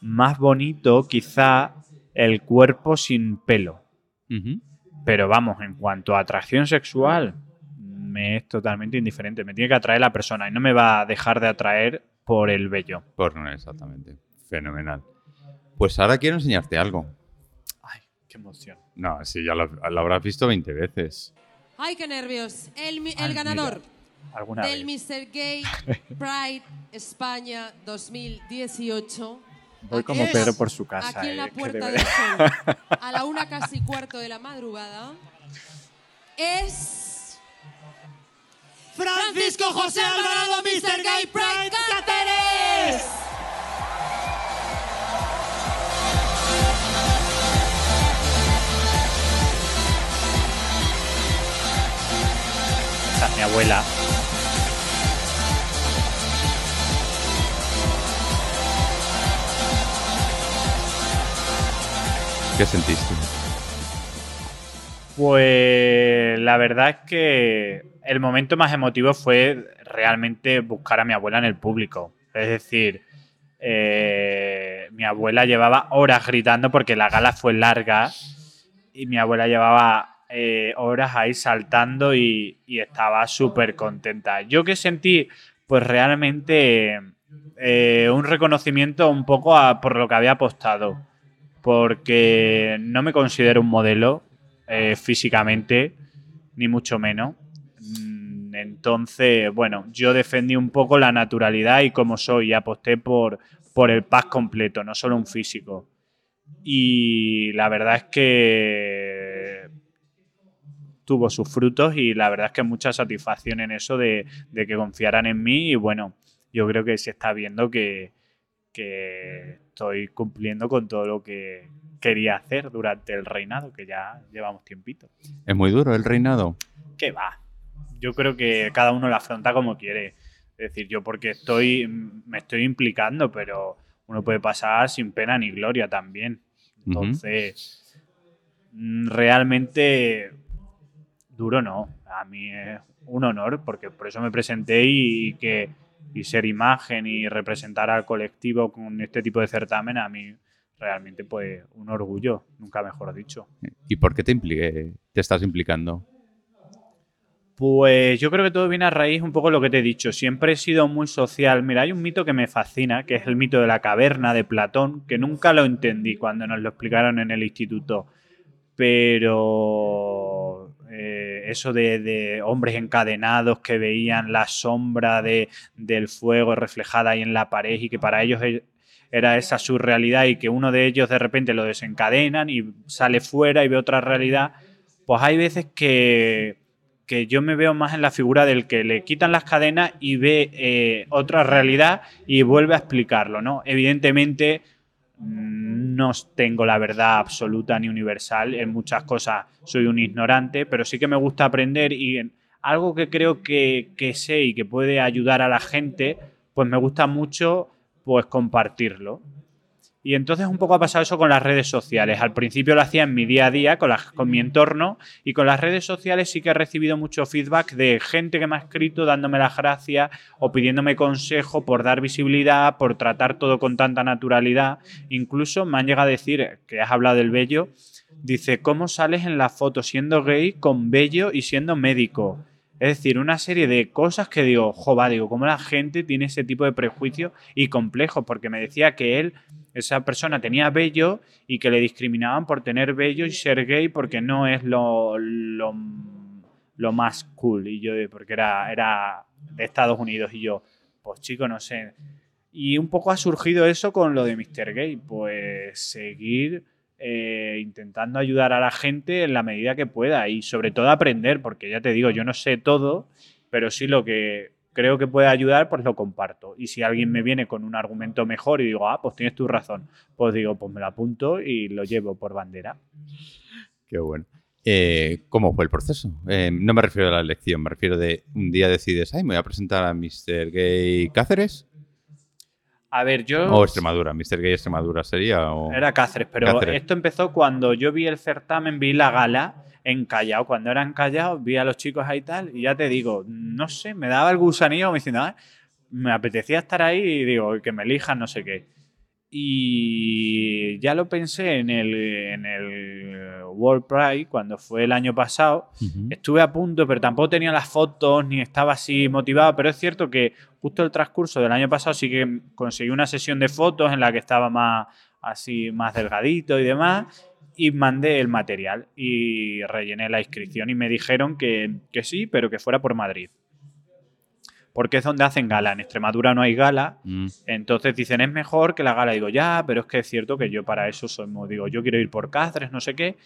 más bonito, quizá, el cuerpo sin pelo. Pero vamos, en cuanto a atracción sexual, me es totalmente indiferente. Me tiene que atraer la persona y no me va a dejar de atraer por el vello. Pues no, exactamente. Fenomenal. Pues ahora quiero enseñarte algo. Qué emoción. No, sí, ya lo, lo habrás visto 20 veces. ¡Ay, qué nervios! El, mi- el Ay, ganador Alguna del vez. Mr. Gay Pride España 2018. Voy como es, Pedro por su casa. Aquí en la eh, que Puerta de del. Sol, a la una casi cuarto de la madrugada, es Francisco José Alvarado, Mr. Gay Pride mi abuela. ¿Qué sentiste? Pues la verdad es que el momento más emotivo fue realmente buscar a mi abuela en el público. Es decir, eh, mi abuela llevaba horas gritando porque la gala fue larga y mi abuela llevaba eh, horas ahí saltando y, estaba súper contenta. Yo que sentí, pues realmente eh, un reconocimiento un poco por lo que había apostado. Porque no me considero un modelo eh, físicamente, ni mucho menos. Mm, Entonces, bueno, yo defendí un poco la naturalidad y como soy, y aposté por, por el pack completo, no solo un físico. Y la verdad es que tuvo sus frutos y la verdad es que mucha satisfacción en eso de, de que confiaran en mí y bueno, yo creo que se está viendo que, que estoy cumpliendo con todo lo que quería hacer durante el reinado, que ya llevamos tiempito. ¿Es muy duro el reinado? ¿Qué va? Yo creo que cada uno lo afronta como quiere. Es decir, yo porque estoy, me estoy implicando, pero uno puede pasar sin pena ni gloria también. Entonces, mm, realmente duro no. A mí es un honor, porque por eso me presenté y, y que y ser imagen y representar al colectivo con este tipo de certamen, a mí realmente pues un orgullo, nunca mejor dicho. ¿Y por qué te, impliqué, te estás implicando? Pues yo creo que todo viene a raíz un poco de lo que te he dicho. Siempre he sido muy social. Mira, hay un mito que me fascina, que es el mito de la caverna de Platón, que nunca lo entendí cuando nos lo explicaron en el instituto. Pero eso de, hombres encadenados que veían la sombra de, del fuego reflejada ahí en la pared y que para ellos e- era esa su realidad y que uno de ellos de repente lo desencadenan y sale fuera y ve otra realidad, pues hay veces que, que yo me veo más en la figura del que le quitan las cadenas y ve eh, otra realidad y vuelve a explicarlo, ¿no? Evidentemente no tengo la verdad absoluta ni universal, en muchas cosas soy un ignorante, pero sí que me gusta aprender y algo que creo que, que sé y que puede ayudar a la gente, pues me gusta mucho pues compartirlo. Y entonces un poco ha pasado eso con las redes sociales. Al principio lo hacía en mi día a día, con, mi entorno, y con las redes sociales sí que he recibido mucho feedback de gente que me ha escrito dándome las gracias o pidiéndome consejo por dar visibilidad, por tratar todo con tanta naturalidad. Incluso me han llegado a decir, que has hablado del vello, dice, ¿cómo sales en la foto siendo gay con vello y siendo médico? Es decir, una serie de cosas que digo, jova, digo, cómo la gente tiene ese tipo de prejuicios y complejos, porque me decía que él, esa persona tenía vello y que le discriminaban por tener vello y ser gay porque no es lo, lo, más cool. Y yo, porque era, era de Estados Unidos, y yo, pues chico, no sé. Y un poco ha surgido eso con lo de Mr. Gay, pues seguir eh, intentando ayudar a la gente en la medida que pueda y sobre todo aprender, porque ya te digo, yo no sé todo, pero sí lo que creo que puede ayudar, pues lo comparto. Y si alguien me viene con un argumento mejor y digo, ah, pues tienes tu razón, pues digo, pues me lo apunto y lo llevo por bandera. Qué bueno. Eh, ¿Cómo fue el proceso? Eh, no me refiero a la elección, me refiero de un día decides, ay, me voy a presentar a Mr. Gay Cáceres A ver, yo... o Extremadura. Mr. Gay Extremadura sería. O... Era Cáceres, pero Cáceres. esto empezó cuando yo vi el certamen, vi la gala en Callao. Cuando era en Callao, vi a los chicos ahí y tal, y ya te digo, no sé, me daba el gusanillo, me diciendo, "Ah, me apetecía estar ahí y digo, que me elijan, no sé qué. Y ya lo pensé en el, en el World Pride, cuando fue el año pasado, Ujú. Estuve a punto, pero tampoco tenía las fotos ni estaba así motivado. Pero es cierto que justo el transcurso del año pasado sí que conseguí una sesión de fotos en la que estaba más así más delgadito y demás. Y mandé el material y rellené la inscripción y me dijeron que, que sí, pero que fuera por Madrid. Porque es donde hacen gala. En Extremadura no hay gala. Mm. Entonces dicen, es mejor que la gala. Digo, ya, pero es que es cierto que yo para eso soy digo, yo quiero ir por Cáceres, no sé qué.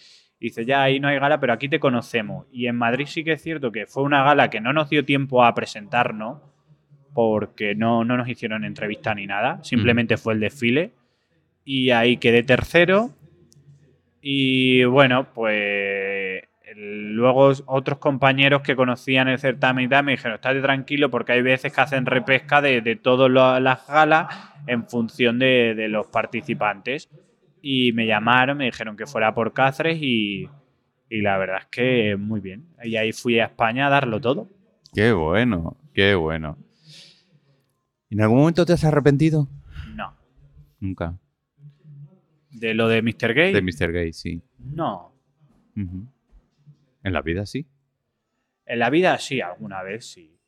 Y dice, ya, ahí no hay gala, pero aquí te conocemos. Y en Madrid sí que es cierto que fue una gala que no nos dio tiempo a presentarnos, porque no, no nos hicieron entrevista ni nada, simplemente fue el desfile. Y ahí quedé tercero. Y bueno, pues luego otros compañeros que conocían el certamen y tal me dijeron, estate tranquilo porque hay veces que hacen repesca de, de todas las galas en función de, de los participantes. Y me llamaron, me dijeron que fuera por Cáceres y, y la verdad es que muy bien. Y ahí fui a España a darlo todo. Qué bueno, qué bueno. ¿En algún momento te has arrepentido? No. Nunca. De lo de Mr. Gay, De Mr. Gay, sí. no. En la vida, sí. En la vida sí, alguna vez sí.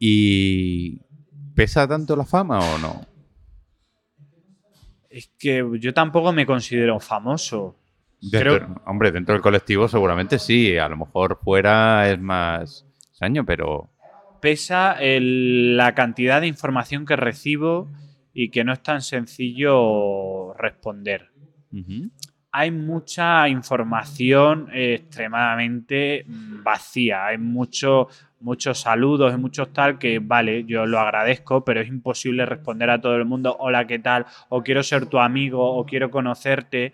¿Y pesa tanto la fama o no? Es que yo tampoco me considero famoso. Dentro- Creo- Hombre, dentro del colectivo seguramente sí. A lo mejor fuera es más extraño, pero... Pesa el- la cantidad de información que recibo y que no es tan sencillo responder. Hay mucha información eh, extremadamente mm, vacía, hay mucho muchos saludos y muchos tal, que vale, yo lo agradezco, pero es imposible responder a todo el mundo, hola, ¿qué tal? O quiero ser tu amigo, o quiero conocerte,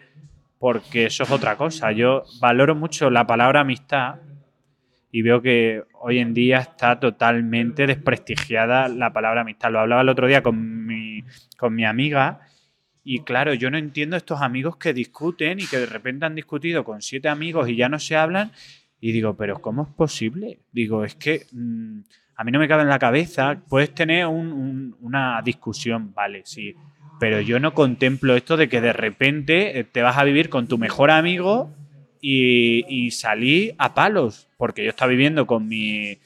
porque eso es otra cosa. Yo valoro mucho la palabra amistad y veo que hoy en día está totalmente desprestigiada la palabra amistad. Lo hablaba el otro día con mi, con mi amiga. Y claro, yo no entiendo estos amigos que discuten y que de repente han discutido con siete amigos y ya no se hablan y digo, pero ¿cómo es posible? Digo, es que mm, a mí no me cabe en la cabeza. Puedes tener una discusión, vale, sí. Pero yo no contemplo esto de que de repente eh, te vas a vivir con tu mejor amigo y, y salí a palos. Porque yo estaba viviendo con mi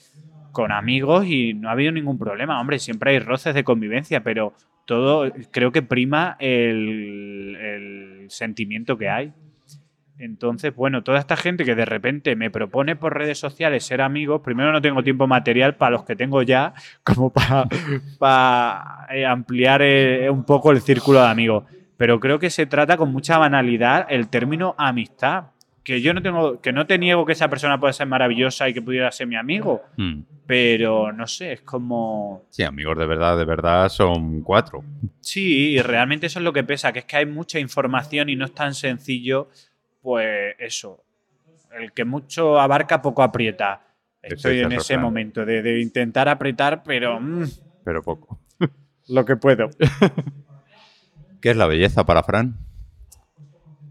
con amigos y no ha habido ningún problema. Hombre, siempre hay roces de convivencia, pero todo creo que prima el, sentimiento que hay. Entonces, bueno, toda esta gente que de repente me propone por redes sociales ser amigos, primero no tengo tiempo material para los que tengo ya, como para, eh, ampliar eh, un poco el círculo de amigos. Pero creo que se trata con mucha banalidad el término amistad. Que yo no tengo, que no te niego que esa persona pueda ser maravillosa y que pudiera ser mi amigo. Hmm. Pero no sé, es como. Sí, amigos de verdad, de verdad son cuatro. Sí, y realmente eso es lo que pesa, que es que hay mucha información y no es tan sencillo pues eso, el que mucho abarca, poco aprieta. Estoy en ese momento de, intentar apretar, pero... Mm, pero poco. lo que puedo. ¿Qué es la belleza para Fran?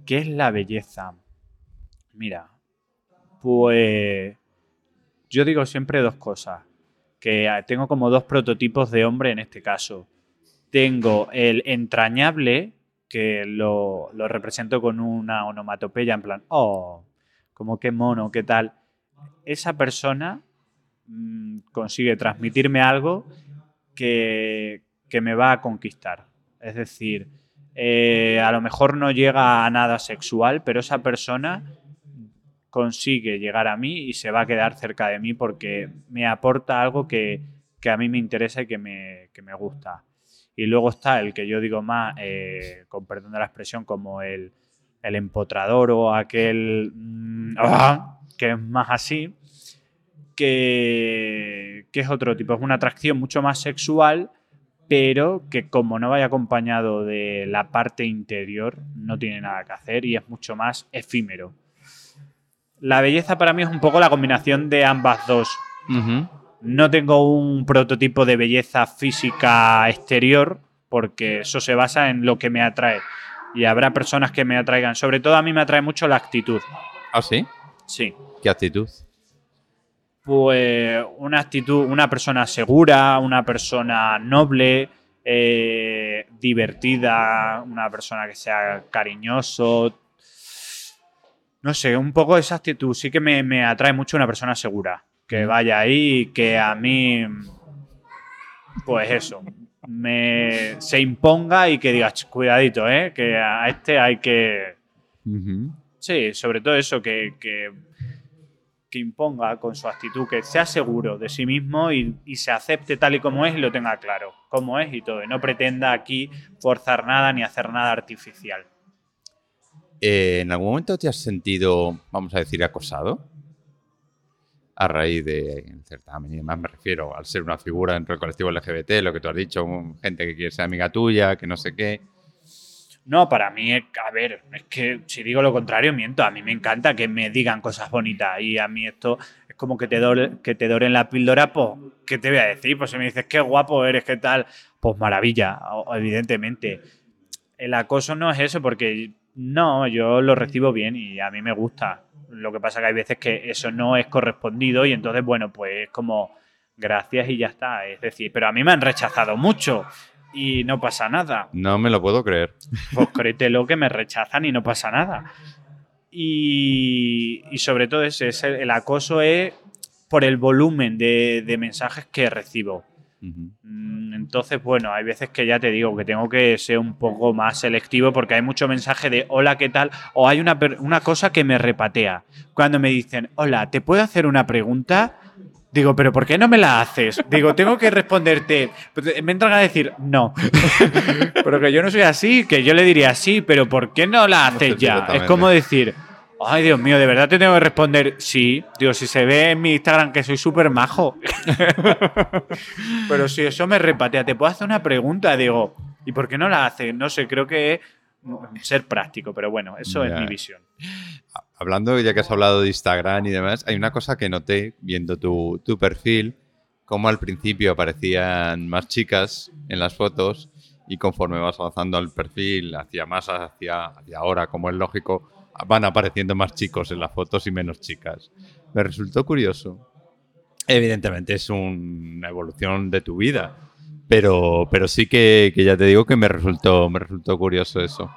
¿Qué es la belleza? Mira, pues yo digo siempre dos cosas, que tengo como dos prototipos de hombre en este caso. Tengo el entrañable, que lo, represento con una onomatopeya en plan, oh, como qué mono, qué tal. Esa persona mm, consigue transmitirme algo que, me va a conquistar. Es decir, eh, a lo mejor no llega a nada sexual, pero esa persona consigue llegar a mí y se va a quedar cerca de mí porque me aporta algo que, a mí me interesa y que me, que me gusta. Y luego está el que yo digo más, eh, con perdón de la expresión, como el, empotrador o aquel mm, ah, que es más así, que, que, es otro tipo, es una atracción mucho más sexual, pero que como no vaya acompañado de la parte interior, no tiene nada que hacer y es mucho más efímero. La belleza para mí es un poco la combinación de ambas dos. No tengo un prototipo de belleza física exterior, porque eso se basa en lo que me atrae. Y habrá personas que me atraigan. Sobre todo a mí me atrae mucho la actitud. ¿Ah, sí? Sí. ¿Qué actitud? Pues una actitud, una persona segura, una persona noble, eh, divertida, una persona que sea cariñoso. No sé, un poco esa actitud. Sí que me, me atrae mucho una persona segura que vaya ahí y que a mí, pues eso, me, se imponga y que digas, cuidadito, ¿eh? que a este hay que... Sí, sobre todo eso, que, que, imponga con su actitud, que sea seguro de sí mismo y, se acepte tal y como es y lo tenga claro, como es y todo. Y no pretenda aquí forzar nada ni hacer nada artificial. Eh, ¿En algún momento te has sentido, vamos a decir, acosado? a raíz del certamen. Y además me refiero al ser una figura dentro del colectivo LGBT, lo que tú has dicho, gente que quiere ser amiga tuya, que no sé qué. No, para mí, a ver, es que si digo lo contrario, miento. A mí me encanta que me digan cosas bonitas y a mí esto es como que te, que te doren la píldora, pues, ¿qué te voy a decir? Pues si me dices qué guapo eres, qué tal, pues maravilla, evidentemente. El acoso no es eso porque no, yo lo recibo bien y a mí me gusta. Lo que pasa que hay veces que eso no es correspondido y entonces, bueno, pues es como gracias y ya está. Es decir, pero a mí me han rechazado mucho y no pasa nada. No me lo puedo creer. Pues créetelo que me rechazan y no pasa nada. Y, sobre todo ese, el acoso es por el volumen de, de mensajes que recibo. Entonces, bueno, hay veces que ya te digo que tengo que ser un poco más selectivo porque hay mucho mensaje de hola, ¿qué tal? O hay una, una cosa que me repatea. Cuando me dicen, hola, ¿te puedo hacer una pregunta? Digo, pero ¿por qué no me la haces? Digo, tengo que responderte. Me entran a decir, no. pero que yo no soy así, que yo le diría sí, pero ¿por qué no la haces ya? Es como decir, Ay, Dios mío, ¿de verdad te tengo que responder? Sí. Digo, si se ve en mi Instagram que soy súper majo. Pero si eso me repatea, te puedo hacer una pregunta. Digo, ¿y por qué no la hace? No sé, creo que es ser práctico, pero bueno, eso es mi visión. Hablando, ya que has hablado de Instagram y demás, hay una cosa que noté viendo tu, tu perfil, como al principio aparecían más chicas en las fotos y conforme vas avanzando al perfil hacia más hacia, hacia ahora, como es lógico, van apareciendo más chicos en las fotos y menos chicas. Me resultó curioso. Evidentemente es un- una evolución de tu vida, pero, pero sí que, que ya te digo que me resultó, me resultó curioso eso.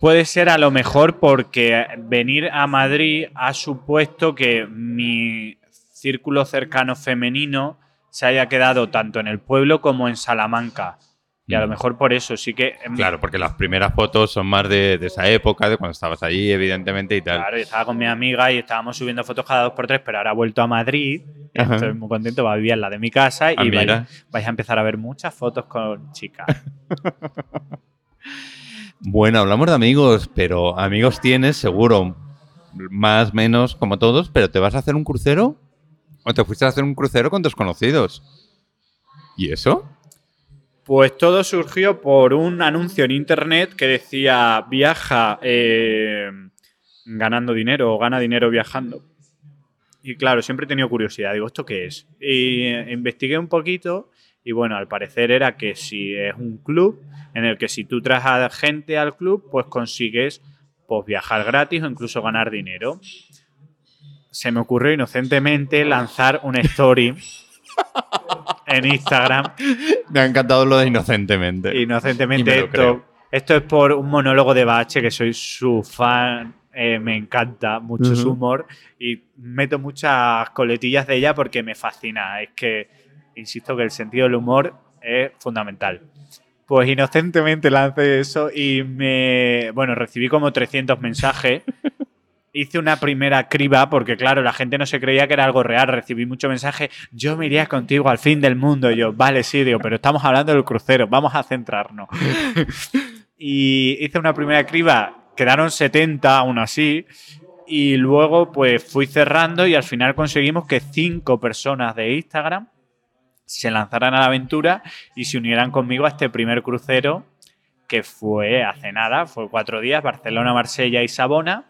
Puede ser a lo mejor porque venir a Madrid ha supuesto que mi círculo cercano femenino se haya quedado tanto en el pueblo como en Salamanca. Y a lo Mm. mejor por eso sí que... en mi- Claro, porque las primeras fotos son más de, de esa época, de cuando estabas allí, evidentemente, y tal. Claro, yo estaba con mi amiga y estábamos subiendo fotos cada dos por tres, pero ahora ha vuelto a Madrid. y. Estoy muy contento, va a vivir en la de mi casa y Ah, vais, vais a empezar a ver muchas fotos con chicas. Bueno, hablamos de amigos, pero amigos tienes seguro, más menos como todos, pero ¿te vas a hacer un crucero? ¿O te fuiste a hacer un crucero con desconocidos? ¿Y eso? Pues todo surgió por un anuncio en internet que decía viaja eh, ganando dinero o gana dinero viajando. Y claro, siempre he tenido curiosidad. Digo, ¿esto qué es? Y eh, investigué un poquito y bueno, al parecer era que si es un club en el que si tú traes a gente al club, pues consigues pues, viajar gratis o incluso ganar dinero. Se me ocurrió inocentemente lanzar una story en Instagram Me ha encantado lo de inocentemente. Inocentemente, esto, esto es por un monólogo de Bache, que soy su fan, eh, me encanta mucho su humor y meto muchas coletillas de ella porque me fascina. Es que, insisto, que el sentido del humor es fundamental. Pues inocentemente lancé eso y me. Bueno, recibí como 300 mensajes. Hice una primera criba porque, claro, la gente no se creía que era algo real. Recibí mucho mensaje. Yo me iría contigo al fin del mundo. Y yo, vale, sí, digo, pero estamos hablando del crucero. Vamos a centrarnos. y hice una primera criba. Quedaron 70 aún así. Y luego, pues fui cerrando y al final conseguimos que cinco personas de Instagram se lanzaran a la aventura y se unieran conmigo a este primer crucero que fue hace nada, fue cuatro días, Barcelona, Marsella y Sabona.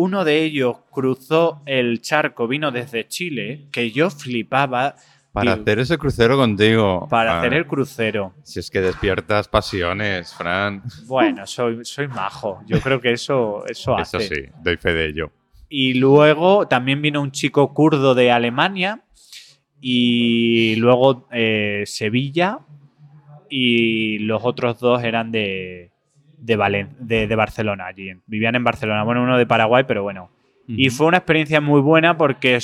Uno de ellos cruzó el charco, vino desde Chile, que yo flipaba Para hacer ese crucero contigo. para Ah, hacer el crucero. Si es que despiertas pasiones, Fran. Bueno, soy, soy majo. Yo creo que eso, eso hace. Eso sí, doy fe de ello. Y luego también vino un chico kurdo de Alemania. Y luego eh, Sevilla. Y los otros dos eran de, de, Valen- de, de Barcelona allí. Vivían en Barcelona. Bueno, uno de Paraguay, pero bueno. Y fue una experiencia muy buena porque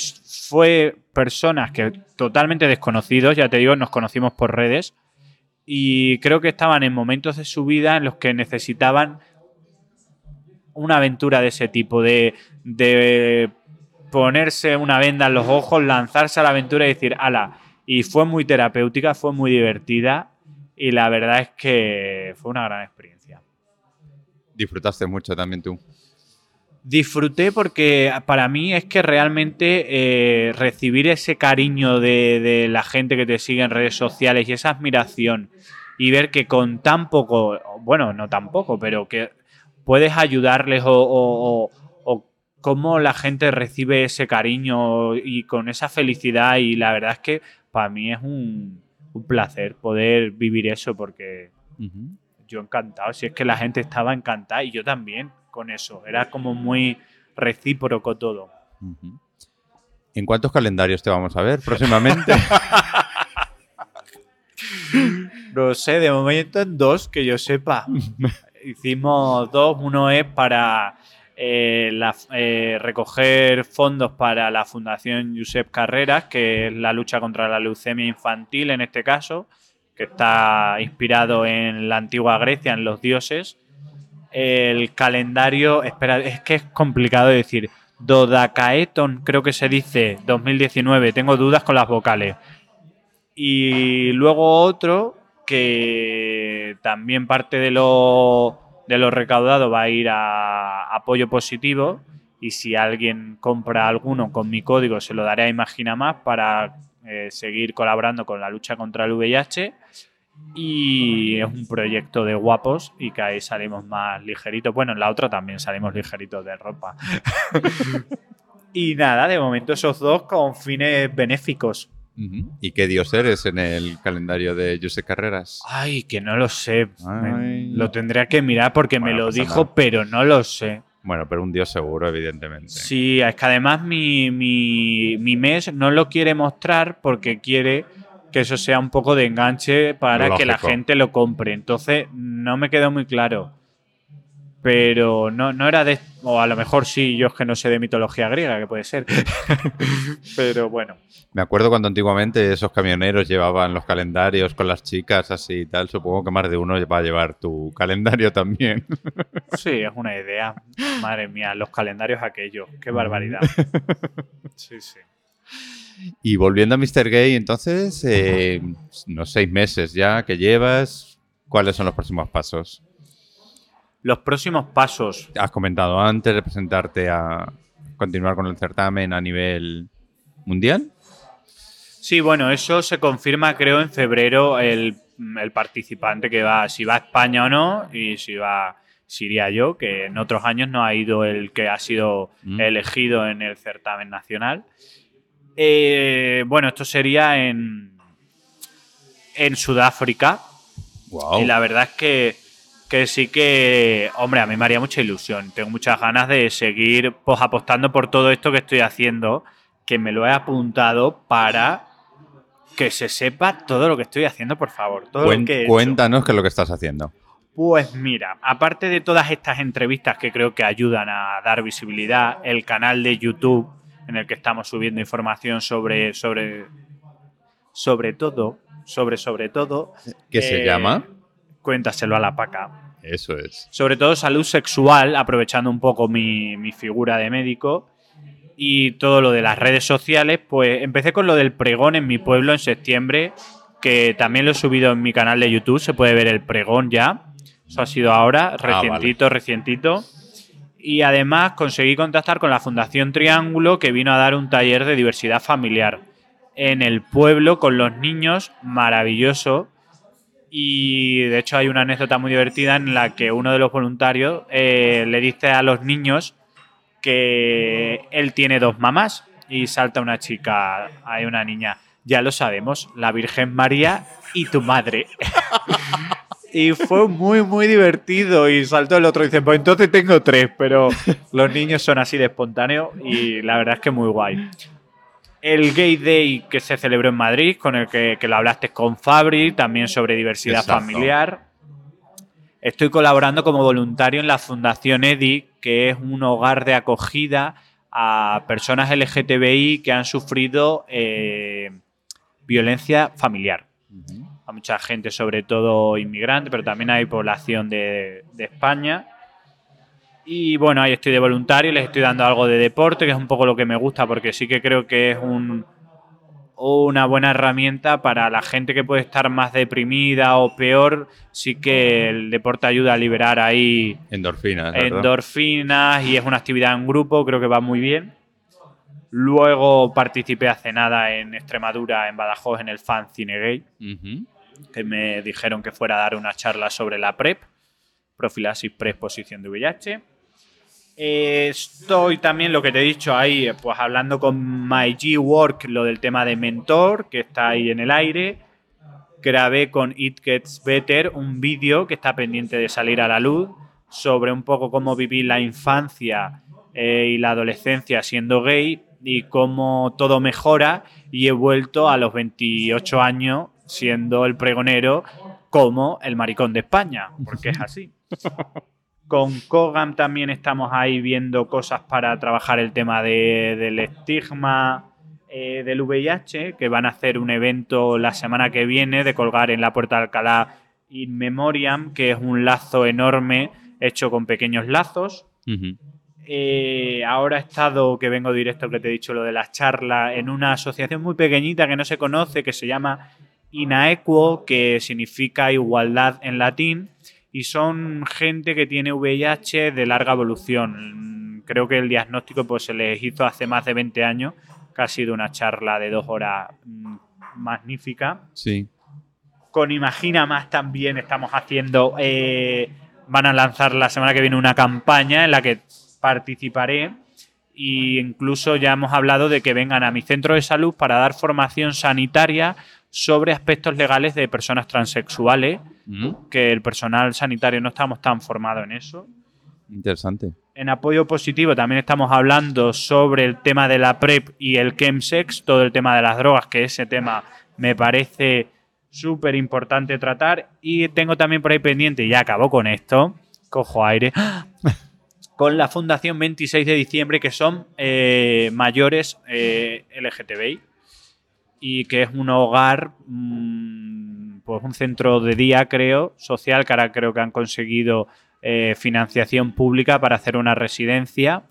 fue personas que totalmente desconocidos, ya te digo, nos conocimos por redes. Y creo que estaban en momentos de su vida en los que necesitaban una aventura de ese tipo, de, de ponerse una venda en los ojos, lanzarse a la aventura y decir, ala. Y fue muy terapéutica, fue muy divertida y la verdad es que fue una gran experiencia. Disfrutaste mucho también tú. Disfruté porque para mí es que realmente eh, recibir ese cariño de, de la gente que te sigue en redes sociales y esa admiración y ver que con tan poco, bueno, no tan poco, pero que puedes ayudarles o, o- o- o cómo la gente recibe ese cariño y con esa felicidad y la verdad es que para mí es un, un placer poder vivir eso porque yo encantado. Si es que la gente estaba encantada y yo también con eso. Era como muy recíproco todo. ¿En cuántos calendarios te vamos a ver próximamente? No sé, de momento en dos, que yo sepa. Hicimos dos. Uno es para eh, la- eh, recoger fondos para la Fundación Josep Carreras, que es la lucha contra la leucemia infantil en este caso, que está inspirado en la antigua Grecia, en los dioses. El calendario, espera, es que es complicado de decir. Dodacaeton, creo que se dice 2019, tengo dudas con las vocales. Y luego otro que también parte de lo de lo recaudado va a ir a apoyo positivo y si alguien compra alguno con mi código se lo daré a Imagina Más para eh, seguir colaborando con la lucha contra el VIH y es un proyecto de guapos y que ahí salimos más ligeritos. Bueno, en la otra también salimos ligeritos de ropa. y nada, de momento esos dos con fines benéficos. ¿Y qué dios eres en el calendario de José Carreras? Ay, que no lo sé. Ay. Lo tendría que mirar porque Bueno, me lo dijo, nada. pero no lo sé. Bueno, pero un dios seguro, evidentemente. Sí, es que además mi, mi, mi mes no lo quiere mostrar porque quiere que eso sea un poco de enganche para que la gente lo compre. Entonces no me quedó muy claro. Pero no, no era de... O a lo mejor sí, yo es que no sé de mitología griega, que puede ser. Pero bueno. Me acuerdo cuando antiguamente esos camioneros llevaban los calendarios con las chicas así y tal. Supongo que más de uno va a llevar tu calendario también. Sí, es una idea. Madre mía, los calendarios aquellos. Qué barbaridad. Sí, sí. Y volviendo a Mr. Gay, entonces, eh, unos seis meses ya que llevas, ¿cuáles son los próximos pasos? Los próximos pasos. Has comentado antes de presentarte a continuar con el certamen a nivel mundial. Sí, bueno, eso se confirma, creo, en febrero el, el participante que va, si va a España o no, y si va, si iría yo, que en otros años no ha ido el que ha sido Mm. elegido en el certamen nacional. Eh, bueno, esto sería en, en Sudáfrica, Wow. y la verdad es que, que sí que, hombre, a mí me haría mucha ilusión. Tengo muchas ganas de seguir pues, apostando por todo esto que estoy haciendo, que me lo he apuntado para que se sepa todo lo que estoy haciendo, por favor. Todo Cuen- lo que he cuéntanos qué es lo que estás haciendo. Pues mira, aparte de todas estas entrevistas que creo que ayudan a dar visibilidad, el canal de YouTube en el que estamos subiendo información sobre sobre sobre todo, sobre sobre todo, ¿Qué se eh, llama? Cuéntaselo a la paca. Eso es. Sobre todo salud sexual, aprovechando un poco mi, mi figura de médico y todo lo de las redes sociales, pues empecé con lo del pregón en mi pueblo en septiembre, que también lo he subido en mi canal de YouTube, se puede ver el pregón ya. Eso ha sido ahora, Ah, recientito, recientito. Y además conseguí contactar con la Fundación Triángulo, que vino a dar un taller de diversidad familiar en el pueblo con los niños, maravilloso. Y de hecho hay una anécdota muy divertida en la que uno de los voluntarios eh, le dice a los niños que él tiene dos mamás y salta una chica, hay una niña, ya lo sabemos, la Virgen María y tu madre. y fue muy, muy divertido y saltó el otro y dice, pues entonces tengo tres, pero los niños son así de espontáneos y la verdad es que muy guay. El Gay Day que se celebró en Madrid, con el que, que lo hablaste con Fabri, también sobre diversidad Exacto. familiar. Estoy colaborando como voluntario en la Fundación EDI, que es un hogar de acogida a personas LGTBI que han sufrido eh, violencia familiar. A mucha gente, sobre todo inmigrante, pero también hay población de, de España. Y bueno, ahí estoy de voluntario, les estoy dando algo de deporte, que es un poco lo que me gusta, porque sí que creo que es un, una buena herramienta para la gente que puede estar más deprimida o peor. Sí que el deporte ayuda a liberar ahí Endorfinas. ¿verdad? endorfinas y es una actividad en grupo, creo que va muy bien. Luego participé hace nada en Extremadura, en Badajoz, en el Fan Cine Gay, Ujú. Que me dijeron que fuera a dar una charla sobre la PrEP, profilaxis preexposición de VIH. Estoy también, lo que te he dicho ahí, pues hablando con My G Work, lo del tema de mentor, que está ahí en el aire. Grabé con It Gets Better un vídeo que está pendiente de salir a la luz sobre un poco cómo viví la infancia eh, y la adolescencia siendo gay y cómo todo mejora y he vuelto a los 28 años siendo el pregonero como el maricón de España, porque es así. Con Kogam también estamos ahí viendo cosas para trabajar el tema de- del estigma eh, del VIH, que van a hacer un evento la semana que viene de colgar en la Puerta de Alcalá In Memoriam, que es un lazo enorme hecho con pequeños lazos. Eh, ahora he estado, que vengo directo, que te he dicho lo de las charlas, en una asociación muy pequeñita que no se conoce, que se llama INAEQUO, que significa igualdad en latín, y son gente que tiene VIH de larga evolución. Creo que el diagnóstico pues, se les hizo hace más de 20 años, que ha sido una charla de dos horas mm, magnífica. Sí. Con Imagina Más también estamos haciendo, eh, van a lanzar la semana que viene una campaña en la que participaré y incluso ya hemos hablado de que vengan a mi centro de salud para dar formación sanitaria sobre aspectos legales de personas transexuales, Mm, que el personal sanitario no estamos tan formado en eso. Interesante. En apoyo positivo también estamos hablando sobre el tema de la PrEP y el chemsex, todo el tema de las drogas, que ese tema me parece súper importante tratar. Y tengo también por ahí pendiente, y ya acabo con esto, cojo aire, con la Fundación 26 de diciembre, que son eh, mayores eh, LGTBI y que es un hogar, mm, pues un centro de día, creo, social, que ahora creo que han conseguido eh, financiación pública para hacer una residencia.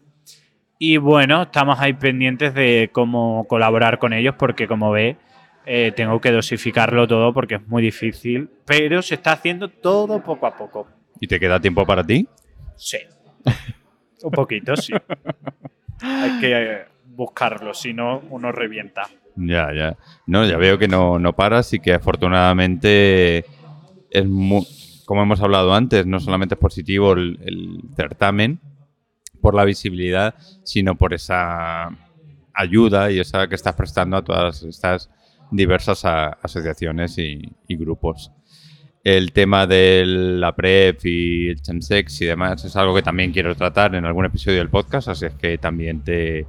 Y bueno, estamos ahí pendientes de cómo colaborar con ellos, porque como ve, eh, tengo que dosificarlo todo porque es muy difícil, pero se está haciendo todo poco a poco. ¿Y te queda tiempo para ti? Sí. Un poquito, sí. Hay que eh, buscarlo, si no, uno revienta. Ya, ya. No, ya veo que no, no paras y que afortunadamente es mu- como hemos hablado antes, no solamente es positivo el, certamen por la visibilidad, sino por esa ayuda y esa que estás prestando a todas estas diversas asociaciones y grupos. El tema de la PrEP y el chemsex y demás es algo que también quiero tratar en algún episodio del podcast, así es que también te,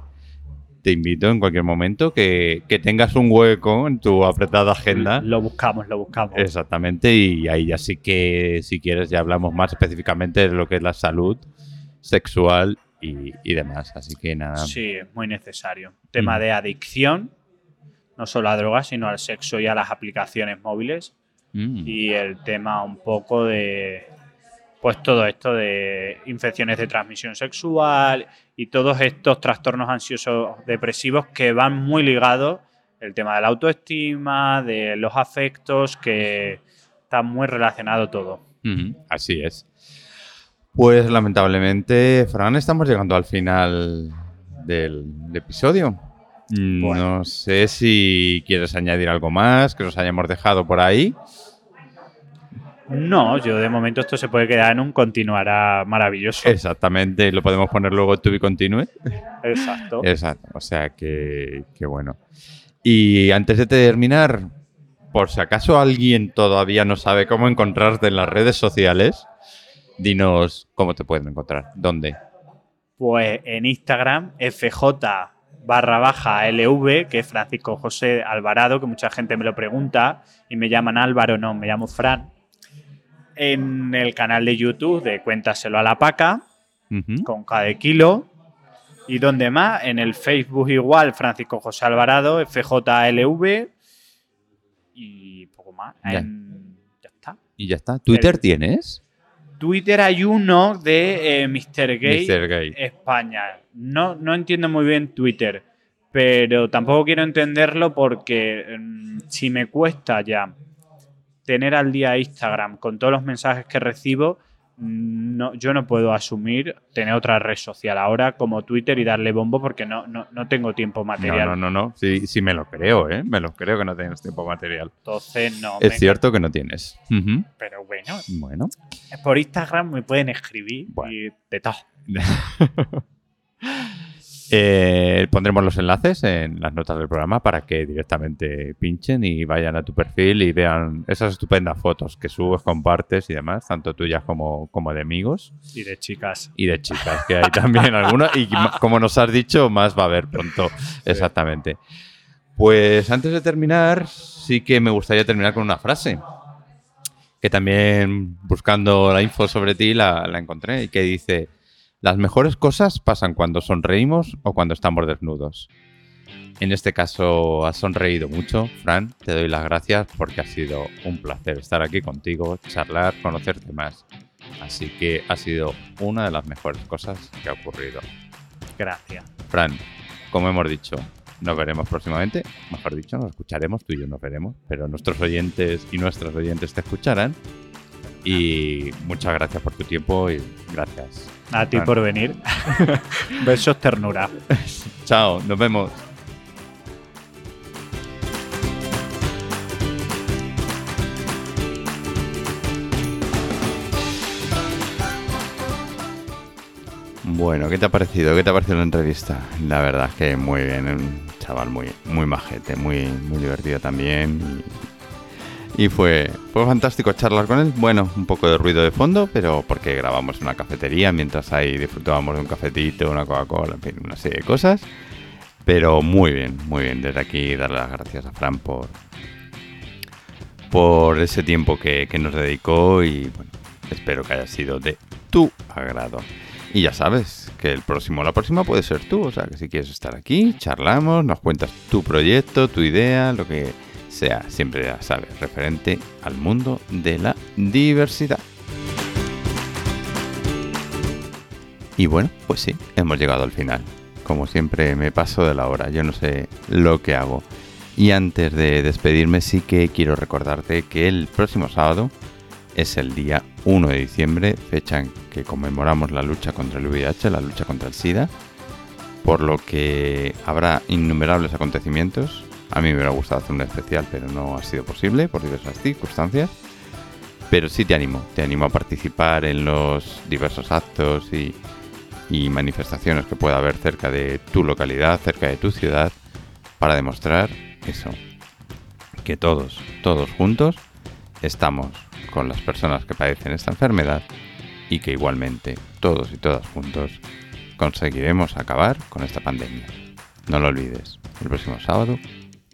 te invito en cualquier momento que, que tengas un hueco en tu apretada agenda. Lo buscamos, lo buscamos. Exactamente, y ahí ya sí que, si quieres, ya hablamos más específicamente de lo que es la salud sexual y, y demás. Así que nada. Sí, es muy necesario. Tema Mm. de adicción, no solo a drogas, sino al sexo y a las aplicaciones móviles. Mm. Y el tema un poco de, pues todo esto de infecciones de transmisión sexual y todos estos trastornos ansiosos depresivos que van muy ligados, el tema de la autoestima, de los afectos, que está muy relacionado todo. Así es. Pues lamentablemente, Fran, estamos llegando al final del episodio. Bueno. No sé si quieres añadir algo más que nos hayamos dejado por ahí. No, yo de momento esto se puede quedar en un continuará maravilloso. Exactamente, lo podemos poner luego en to be continue. Exacto. Exacto, o sea que, que bueno. Y antes de terminar, por si acaso alguien todavía no sabe cómo encontrarte en las redes sociales, dinos cómo te pueden encontrar, dónde. Pues en Instagram, FJ barra baja LV, que es Francisco José Alvarado, que mucha gente me lo pregunta y me llaman Álvaro, no, me llamo Fran. En el canal de YouTube de Cuéntaselo a la Paca, con cada kilo. Y donde más, en el Facebook igual, Francisco José Alvarado, FJLV. Y poco más. Ya. En- ya está. Y ya está. ¿Twitter El- tienes? Twitter hay uno de eh, Mr. Gay. Mr. Gay. España. No, no entiendo muy bien Twitter, pero tampoco quiero entenderlo porque mm, si me cuesta ya tener al día Instagram con todos los mensajes que recibo, no, yo no puedo asumir tener otra red social ahora como Twitter y darle bombo porque no, no, no tengo tiempo No, material. no, no, no. Sí, sí me lo creo, ¿eh? Me lo creo que no tienes tiempo material. Entonces no. Es me- cierto que no tienes. Pero bueno, Bueno. por Instagram me pueden escribir Bueno. y de todo. Eh, pondremos los enlaces en las notas del programa para que directamente pinchen y vayan a tu perfil y vean esas estupendas fotos que subes, compartes y demás, tanto tuyas como, como de amigos Y de chicas. y de chicas, que hay también algunas. Y como nos has dicho, más va a haber pronto. Exactamente. Pues antes de terminar, sí que me gustaría terminar con una frase. Que también buscando la info sobre ti la, la encontré y que dice: Las mejores cosas pasan cuando sonreímos o cuando estamos desnudos. En este caso has sonreído mucho, Fran. Te doy las gracias porque ha sido un placer estar aquí contigo, charlar, conocerte más. Así que ha sido una de las mejores cosas que ha ocurrido. Gracias. Fran, como hemos dicho, nos veremos próximamente. Mejor dicho, nos escucharemos, tú y yo nos veremos, pero nuestros oyentes y nuestras oyentes te escucharán. Y muchas gracias por tu tiempo y gracias. A ti por venir. Besos ternura. Chao, nos vemos. Bueno, ¿qué te ha parecido? ¿Qué te ha parecido la entrevista? La verdad es que muy bien, un chaval muy, muy majete, muy, muy divertido también. Y, y fue, fue fantástico charlar con él. Bueno, un poco de ruido de fondo, pero porque grabamos en una cafetería mientras ahí disfrutábamos de un cafetito, una Coca-Cola, en fin, una serie de cosas. Pero muy bien, muy bien. Desde aquí darle las gracias a Fran por, por ese tiempo que, que nos dedicó y bueno, espero que haya sido de tu agrado. Y ya sabes que el próximo, la próxima puede ser tú, o sea que si quieres estar aquí, charlamos, nos cuentas tu proyecto, tu idea, lo que sea, siempre ya sabes, referente al mundo de la diversidad. Y bueno, pues sí, hemos llegado al final. Como siempre me paso de la hora, yo no sé lo que hago. Y antes de despedirme sí que quiero recordarte que el próximo sábado es el día 1 de diciembre, fecha en que conmemoramos la lucha contra el VIH, la lucha contra el SIDA, por lo que habrá innumerables acontecimientos. A mí me hubiera gustado hacer un especial, pero no ha sido posible por diversas circunstancias. Pero sí te animo, te animo a participar en los diversos actos y, y manifestaciones que pueda haber cerca de tu localidad, cerca de tu ciudad, para demostrar eso, que todos, todos juntos, estamos con las personas que padecen esta enfermedad y que igualmente todos y todas juntos conseguiremos acabar con esta pandemia. No lo olvides, el próximo sábado,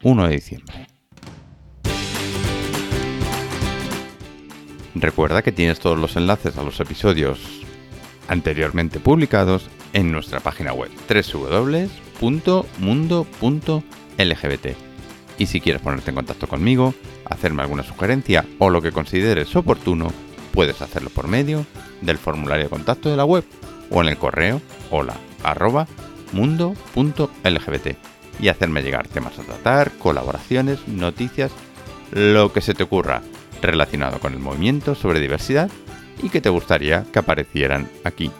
1 de diciembre. Recuerda que tienes todos los enlaces a los episodios anteriormente publicados en nuestra página web www.mundo.lgbt. Y si quieres ponerte en contacto conmigo, hacerme alguna sugerencia o lo que consideres oportuno, puedes hacerlo por medio del formulario de contacto de la web o en el correo hola mundo.lgbt y hacerme llegar temas a tratar, colaboraciones, noticias, lo que se te ocurra relacionado con el movimiento sobre diversidad y que te gustaría que aparecieran aquí.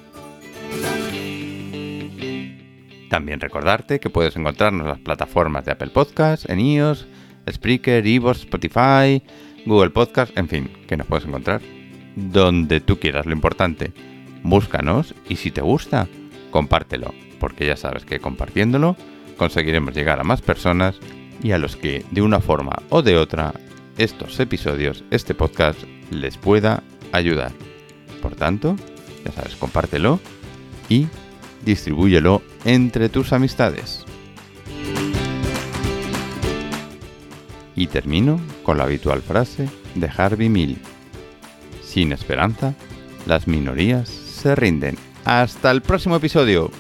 También recordarte que puedes encontrarnos en las plataformas de Apple Podcasts, en iOS, Spreaker, Evox, Spotify, Google Podcast, en fin, que nos puedes encontrar donde tú quieras. Lo importante, búscanos y si te gusta, compártelo, porque ya sabes que compartiéndolo conseguiremos llegar a más personas y a los que de una forma o de otra estos episodios, este podcast les pueda ayudar. Por tanto, ya sabes, compártelo y distribúyelo entre tus amistades. Y termino con la habitual frase de Harvey Mill. Sin esperanza, las minorías se rinden. Hasta el próximo episodio.